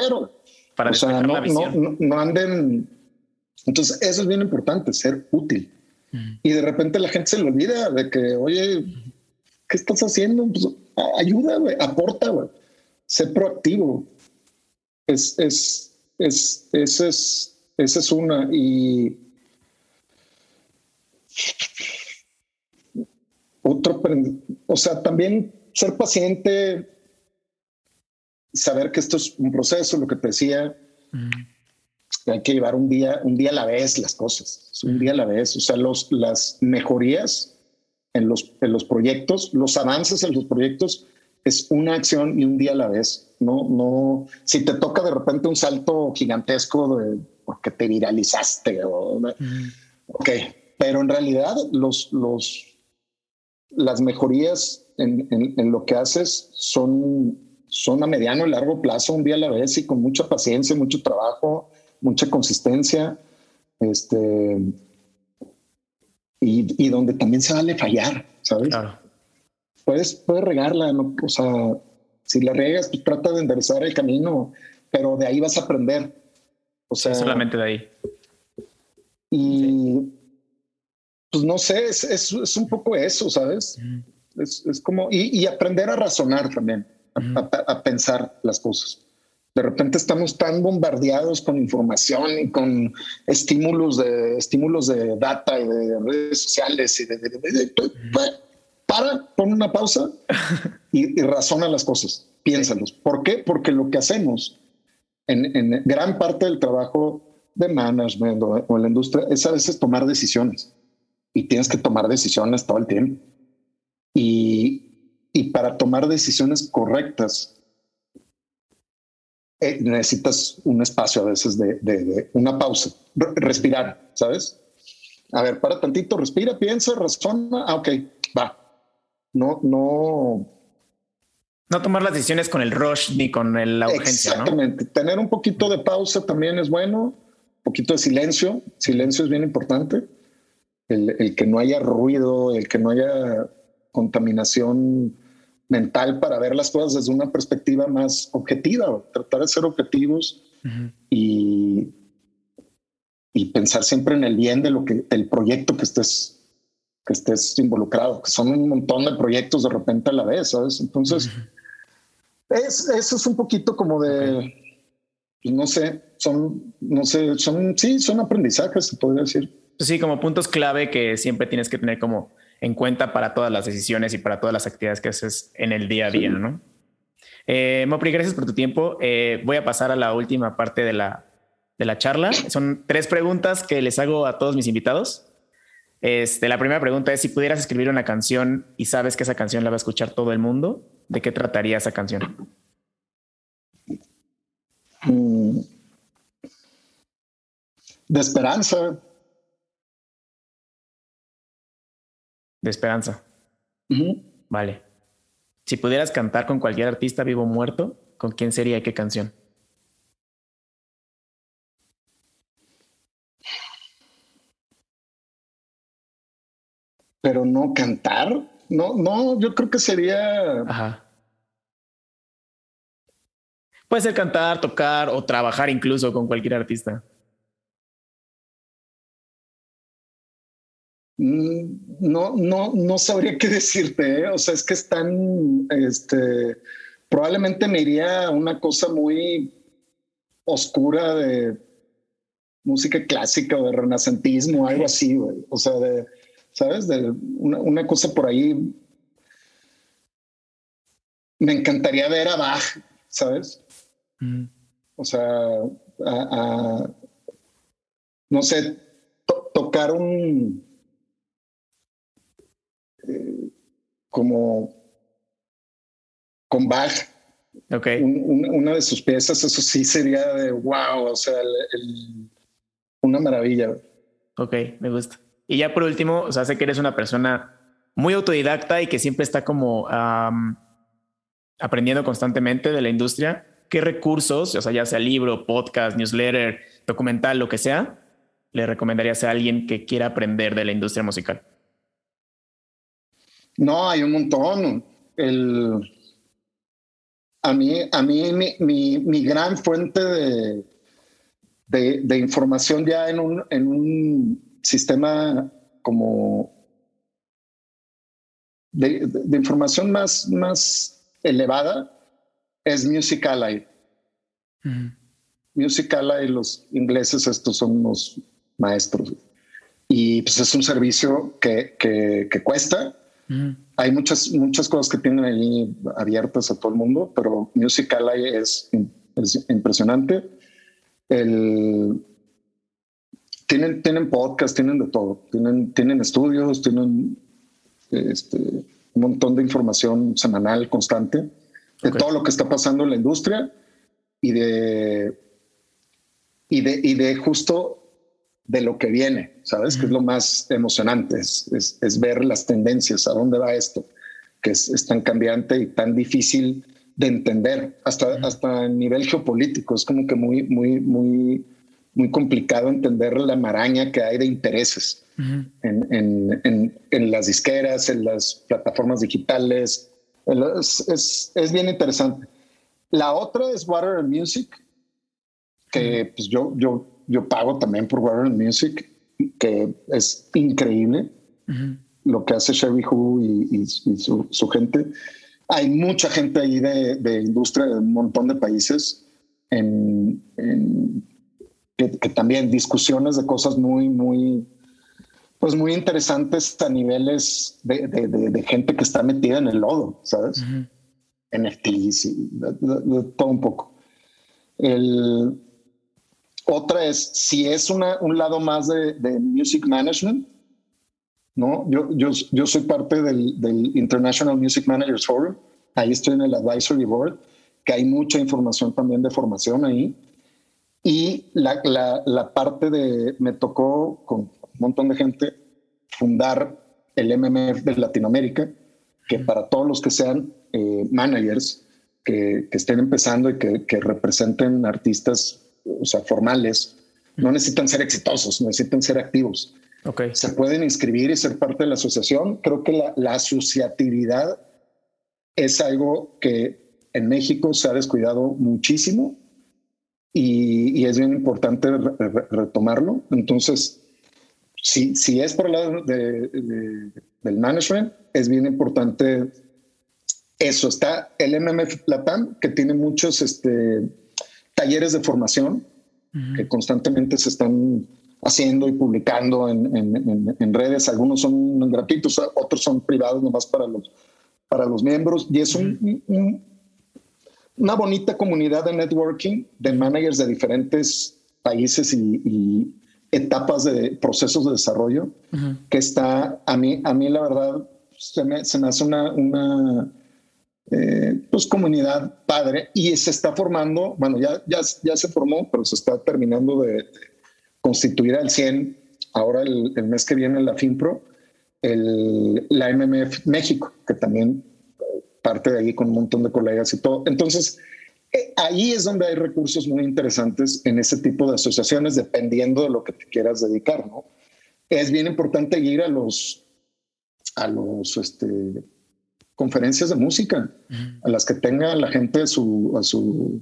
para o sea no, no, no, anden. Entonces eso es bien importante ser útil. Y de repente la gente se le olvida de que oye qué estás haciendo pues, ayuda güey aporta güey. Sé proactivo. Es, es, es, esa es, esa es una. Y otro, o sea, también ser paciente, saber que esto es un proceso, lo que te decía, hay que llevar un día, un día a la vez las cosas, un día a la vez. O sea, los, las mejorías en los, en los proyectos, los avances en los proyectos es una acción y un día a la vez. No, no, si te toca de repente un salto gigantesco de porque te viralizaste o, ok, pero en realidad los, los, las mejorías en, en, lo que haces son, son a mediano y largo plazo, un día a la vez y con mucha paciencia, mucho trabajo, mucha consistencia, este, y, y donde también se vale fallar, ¿sabes? Claro puedes, puedes regarla, ¿no? o sea, si la regas, pues trata de enderezar el camino, pero de ahí vas a aprender. O sea, solamente de ahí. Y pues no sé, es, es, es, un poco eso, ¿sabes? es, es, como, y, y, aprender a razonar también, a, a, pensar las cosas. De repente estamos tan bombardeados con información y con estímulos de estímulos de data y de redes sociales y de, de, de para, pon una pausa y, razona las cosas, piénsalos. ¿Por qué? Porque lo que hacemos en, gran parte del trabajo de management o, en la industria es a veces tomar decisiones y tienes que tomar decisiones todo el tiempo. Y, para tomar decisiones correctas eh, necesitas un espacio a veces de, una pausa, respirar, ¿sabes? A ver, para tantito, respira, piensa, razona. Ah, ok, va, no, no. No tomar las decisiones con el rush ni con la urgencia. Exactamente. Tener un poquito de pausa también es bueno. Un poquito de silencio. Silencio es bien importante. El, que no haya ruido, el que no haya contaminación mental para ver las cosas desde una perspectiva más objetiva, tratar de ser objetivos y, y pensar siempre en el bien de lo que el proyecto que estés que estés involucrado, que son un montón de proyectos de repente a la vez, ¿sabes? Entonces, es, eso es un poquito como de, pues, no sé, son, no sé, son, sí, son aprendizajes, se podría decir. Pues sí, como puntos clave que siempre tienes que tener como en cuenta para todas las decisiones y para todas las actividades que haces en el día a día, ¿no? Eh, Mopri, gracias por tu tiempo. Eh, voy a pasar a la última parte de la, de la charla. Son tres preguntas que les hago a todos mis invitados. Este, la primera pregunta es si pudieras escribir una canción y sabes que esa canción la va a escuchar todo el mundo, ¿de qué trataría esa canción? Mm. De esperanza. De esperanza. Vale. Si pudieras cantar con cualquier artista vivo o muerto, ¿con quién sería y qué canción? pero no cantar. No, no, yo creo que sería. Ajá. Puede ser cantar, tocar o trabajar incluso con cualquier artista. No, no, no sabría qué decirte. ¿eh? O sea, es que están, este, probablemente me iría a una cosa muy oscura de música clásica o de renacentismo, algo así, güey. O sea, de, ¿sabes? De una, cosa por ahí. Me encantaría ver a Bach, ¿sabes? Mm. O sea, no sé, tocar un eh, como con Bach. Ok. una de sus piezas, eso sí sería de wow, o sea, una maravilla. Ok, me gusta. Y ya por último, o sea, sé que eres una persona muy autodidacta y que siempre está como aprendiendo constantemente de la industria. ¿qué recursos, o sea, ya sea libro, podcast, newsletter, documental, lo que sea, le recomendarías a alguien que quiera aprender de la industria musical? No, hay un montón. El, a mí, a mí mi, mi, gran fuente de, de, información ya en un, en un sistema como de, información más, más elevada es Music Ally. Music Ally, los ingleses, estos son los maestros. Y pues es un servicio que, que, que cuesta, hay muchas, muchas cosas que tienen ahí abiertas a todo el mundo, pero Musical.ly es, es impresionante. El, tienen, tienen podcast, tienen de todo. Tienen, tienen estudios, tienen este, un montón de información semanal constante de todo lo que está pasando en la industria y de, y de, y de justo de lo que viene, ¿sabes? Que es lo más emocionante, es, es, ver las tendencias, a dónde va esto, que es, tan cambiante y tan difícil de entender, hasta, hasta a nivel geopolítico, es como que muy, muy, muy, muy complicado entender la maraña que hay de intereses en, en, en, las disqueras, en las plataformas digitales. Es, es, bien interesante. La otra es Water Music, que pues yo, yo yo pago también por Warner Music, que es increíble lo que hace Sherry Who y, su, gente. Hay mucha gente ahí de, industria de un montón de países en, que, también discusiones de cosas muy, muy, pues muy interesantes a niveles de, gente que está metida en el lodo, ¿sabes? NFTs y todo un poco. El, otra es si es una, un lado más de, music management, ¿no? Yo, yo, yo soy parte del, del, International Music Managers Forum, ahí estoy en el advisory board, que hay mucha información también de formación ahí. Y la, la, la parte de, me tocó con un montón de gente fundar el MMF de Latinoamérica, que para todos los que sean eh, managers, que, que, estén empezando y que, que representen artistas o sea, formales, no necesitan ser exitosos, necesitan ser activos. Okay. Se pueden inscribir y ser parte de la asociación. Creo que la, asociatividad es algo que en México se ha descuidado muchísimo y, es bien importante retomarlo. Entonces, si, si es por el lado de, del management, es bien importante eso. Está el MMF Latam, que tiene muchos este, talleres de formación que constantemente se están haciendo y publicando en, redes. Algunos son gratuitos, otros son privados nomás para los, para los miembros. Y es una bonita comunidad de networking de managers de diferentes países y, etapas de procesos de desarrollo que está, a mí, a mí la verdad, se me, se me hace una, una eh, pues comunidad padre y se está formando, bueno, ya, ya, ya se formó, pero se está terminando de, constituir al 100 ahora el, mes que viene la FinPro, el, la MMF México, que también parte de ahí con un montón de colegas y todo. Entonces, eh, ahí es donde hay recursos muy interesantes en ese tipo de asociaciones, dependiendo de lo que te quieras dedicar, ¿no? Es bien importante ir a los, a los, este, conferencias de música a las que tenga la gente a su, a su,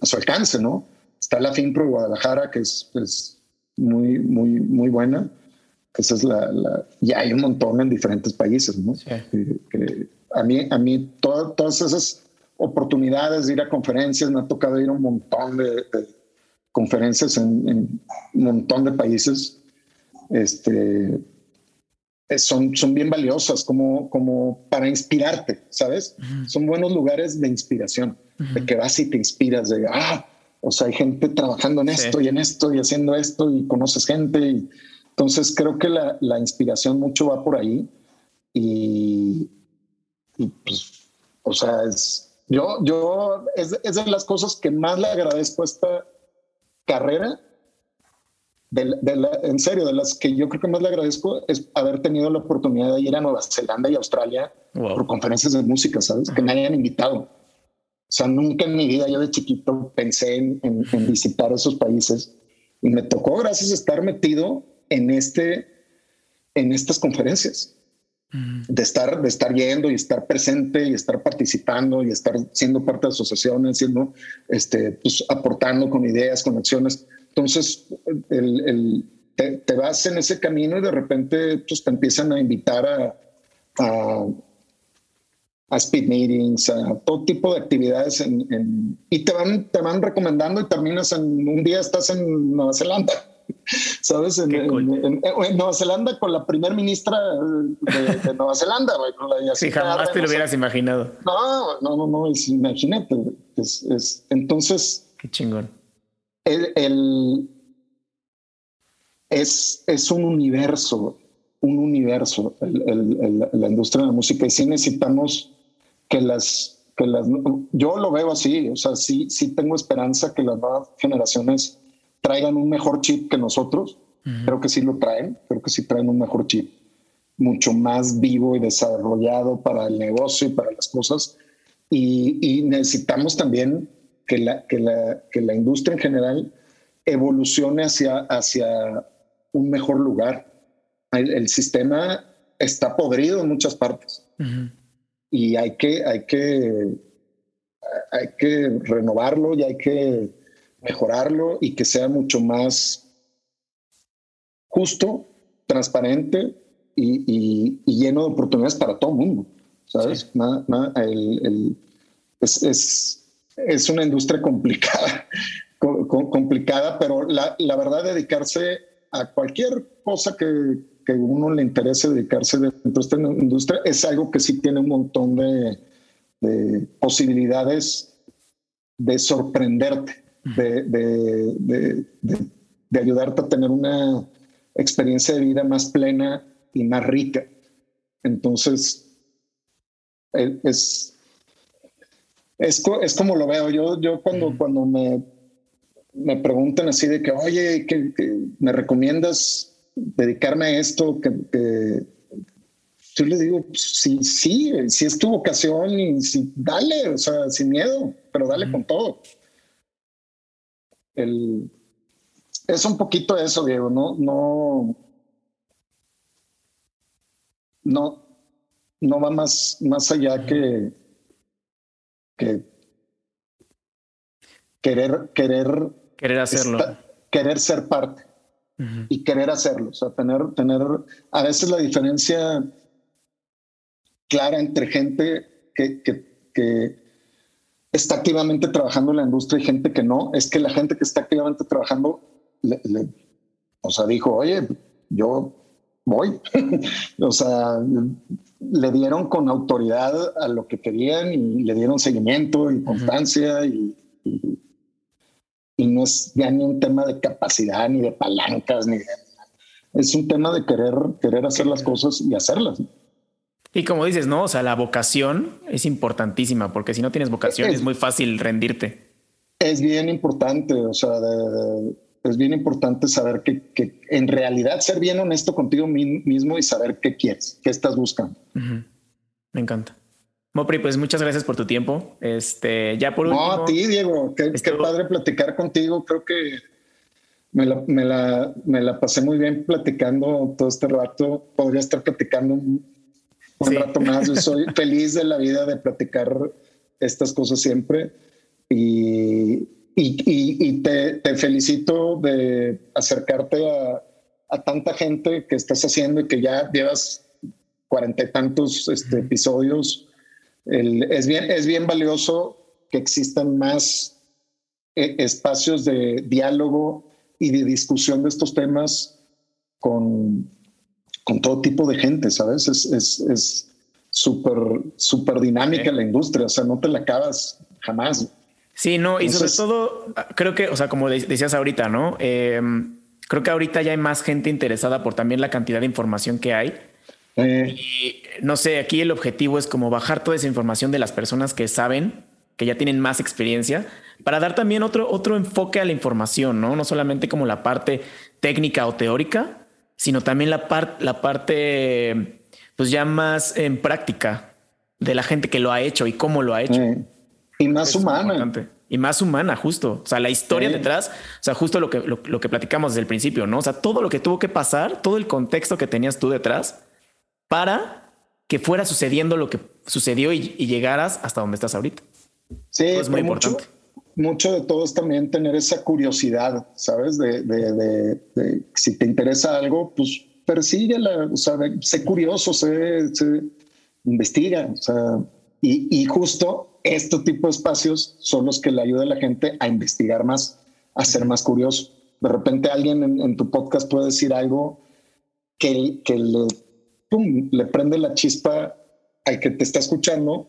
a su alcance, ¿no? Está la FINPRO de Guadalajara, que es, muy, muy, muy buena. Esa es la, la, y hay un montón en diferentes países, ¿no? Que, a mí, a mí todas esas oportunidades de ir a conferencias, me ha tocado ir a un montón de, conferencias en, en, un montón de países. Este, son, son bien valiosas como, como para inspirarte, ¿sabes? Son buenos lugares de inspiración, de que vas y te inspiras, de, ah, o sea, hay gente trabajando en esto y en esto y haciendo esto y conoces gente. Y, entonces creo que la, la inspiración mucho va por ahí y, y pues, o sea, es, yo, yo, es, es de las cosas que más le agradezco a esta carrera en serio, de las que yo creo que más le agradezco es haber tenido la oportunidad de ir a Nueva Zelanda y Australia por conferencias de música, ¿sabes? Que me hayan invitado. O sea, nunca en mi vida yo de chiquito pensé en, visitar esos países y me tocó gracias a estar metido en este, en estas conferencias, de estar, de estar yendo y estar presente y estar participando y estar siendo parte de asociaciones, siendo, este, pues, aportando con ideas, con acciones. Entonces, el, te, vas en ese camino y de repente pues, te empiezan a invitar a, a a speed meetings, a todo tipo de actividades en, y te van, te van recomendando y terminas en un día estás en Nueva Zelanda. ¿Sabes? En, Nueva Zelanda con la primer ministra de, Nueva Zelanda, sí, jamás te lo hubieras imaginado. No, no, no, no, imagínate. Es, entonces. Qué chingón. El, es, es un universo, un universo, la industria de la música. Y sí necesitamos que las, que las, yo lo veo así, o sea, sí, sí tengo esperanza que las nuevas generaciones traigan un mejor chip que nosotros. Creo que sí lo traen, creo que sí traen un mejor chip, mucho más vivo y desarrollado para el negocio y para las cosas. Y, necesitamos también que la, que, la, que la industria en general evolucione hacia, hacia un mejor lugar. El, sistema está podrido en muchas partes y hay que, hay que, hay que renovarlo y hay que mejorarlo y que sea mucho más justo, transparente y, lleno de oportunidades para todo el mundo. ¿Sabes? es, es, una industria complicada, complicada, pero la, la verdad, dedicarse a cualquier cosa que, que uno le interese dedicarse dentro de esta industria es algo que sí tiene un montón de, posibilidades de sorprenderte, de, ayudarte a tener una experiencia de vida más plena y más rica. Entonces, e, es, es, es como lo veo. Yo, yo cuando, cuando me, me preguntan así de que, oye, que me recomiendas dedicarme a esto, que, yo le digo, sí, sí, si es tu vocación y si, dale, o sea, sin miedo, pero dale con todo. El, es un poquito eso, Diego, no, no, no, no va más, más allá que, que querer, querer, querer hacerlo, querer ser parte y querer hacerlo. O sea, tener, tener a veces la diferencia clara entre gente que, que, está activamente trabajando en la industria y gente que no, es que la gente que está activamente trabajando, o sea, dijo, oye, yo voy. o sea, le dieron con autoridad a lo que querían y le dieron seguimiento y constancia y y no es ya ni un tema de capacidad, ni de palancas, ni de... Es un tema de querer, querer hacer las cosas y hacerlas. Y como dices, ¿no? O sea, la vocación es importantísima, porque si no tienes vocación es, muy fácil rendirte. Es bien importante, o sea, es bien importante saber que, que, en realidad ser bien honesto contigo mismo y saber qué quieres, qué estás buscando. Me encanta. Mopri, pues muchas gracias por tu tiempo. Este, ya por último. No, a ti, Diego. Qué, padre platicar contigo. Creo que me la, me, la, me la, pasé muy bien platicando todo este rato. Podría estar platicando un, rato más. Yo soy feliz de la vida de platicar estas cosas siempre. Y, y, te, te, felicito de acercarte a, a, tanta gente que estás haciendo y que ya llevas cuarenta y tantos este, episodios es, bien, es bien valioso que existan más eh, espacios de diálogo y de discusión de estos temas con, con todo tipo de gente, ¿sabes? Es súper es, súper dinámica la industria, o sea, no te la acabas jamás. Sí, no, y sobre todo, creo que, o sea, como decías ahorita, ¿no? Em, creo que ahorita ya hay más gente interesada por también la cantidad de información que hay eh. Y no sé, aquí el objetivo es como bajar toda esa información de las personas que saben, que ya tienen más experiencia, para dar también otro, otro enfoque a la información, ¿no? No solamente como la parte técnica o teórica, sino también la, parte la parte, pues ya más en práctica de la gente que lo ha hecho y cómo lo ha hecho. Y más humana. Y más humana, justo. O sea, la historia detrás, o sea, justo lo que, lo, que platicamos desde el principio, ¿no? O sea, todo lo que tuvo que pasar, todo el contexto que tenías tú detrás para que fuera sucediendo lo que sucedió y, llegaras hasta donde estás ahorita. Sí, es muy importante. Mucho de todo es también tener esa curiosidad, ¿sabes? De, de, si te interesa algo, pues persíguela, o sea, sé curioso, sé, investiga, o sea, y, y justo este tipo de espacios son los que le ayudan a la gente a investigar más, a ser más curioso. De repente alguien en, tu podcast puede decir algo que, que le, le prende la chispa al que te está escuchando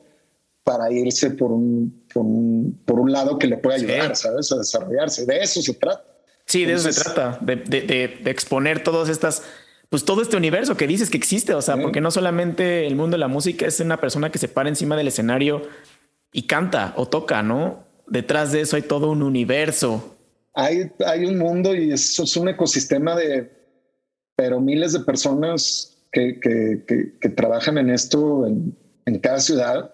para irse por un, por un, lado que le puede ayudar, ¿sabes? A desarrollarse. De eso se trata. Sí, de eso se trata, de, de, exponer todas estas, pues todo este universo que dices que existe, o sea, porque no solamente el mundo de la música es una persona que se para encima del escenario y canta o toca, ¿no? Detrás de eso hay todo un universo. Hay, hay un mundo y eso es un ecosistema de, pero miles de personas que, que, que, trabajan en esto en, en cada ciudad.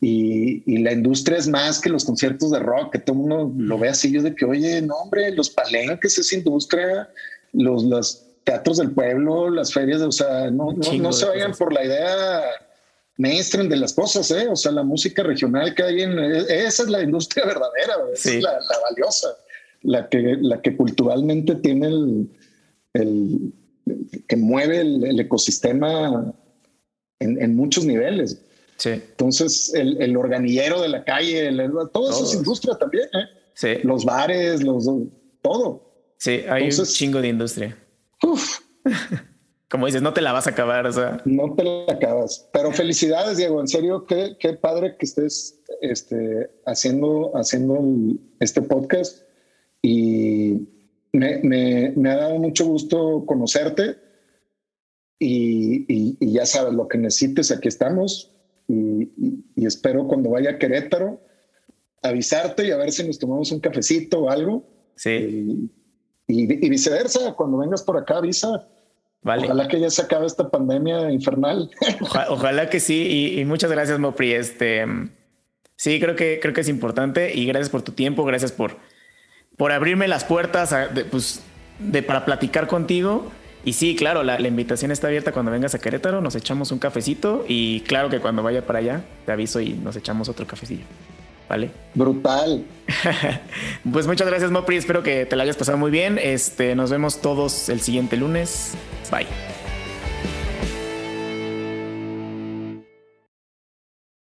y, y, la industria es más que los conciertos de rock, que todo uno lo ve así, yo de que, oye, no, hombre, los palenques es industria, los, los teatros del pueblo, las ferias, o sea, no, no, no se vayan por la idea mainstream de las cosas, ¿eh? O sea, la música regional que hay en... Esa es la industria verdadera, esa es la, valiosa, la que, la que culturalmente tiene el... el que mueve el, ecosistema en, muchos niveles. Sí. Entonces, el, el organillero de la calle, todo eso es industria también, ¿eh? Sí. Los bares, los... todo. Sí, hay un chingo de industria. Uf. como dices, no te la vas a acabar. O sea, no te la acabas. Pero felicidades, Diego. En serio, qué, qué padre que estés este, haciendo, haciendo este podcast. Y me, me, me, ha dado mucho gusto conocerte. Y, y, ya sabes, lo que necesites, aquí estamos. Y, y, espero cuando vaya a Querétaro avisarte y a ver si nos tomamos un cafecito o algo. Sí. Y, viceversa, cuando vengas por acá, avisa Ojalá que ya se acabe esta pandemia infernal. ojalá que sí. Y, muchas gracias, Mopri. Este, sí, creo que, creo que es importante. Y gracias por tu tiempo. Gracias por, por abrirme las puertas de, pues, de, para platicar contigo. Y sí, claro, la, la, invitación está abierta cuando vengas a Querétaro. Nos echamos un cafecito. Y claro que cuando vaya para allá, te aviso y nos echamos otro cafecillo. ¿Vale? Brutal. pues muchas gracias, Mopri. Espero que te la hayas pasado muy bien. Este, nos vemos todos el siguiente lunes. Bye.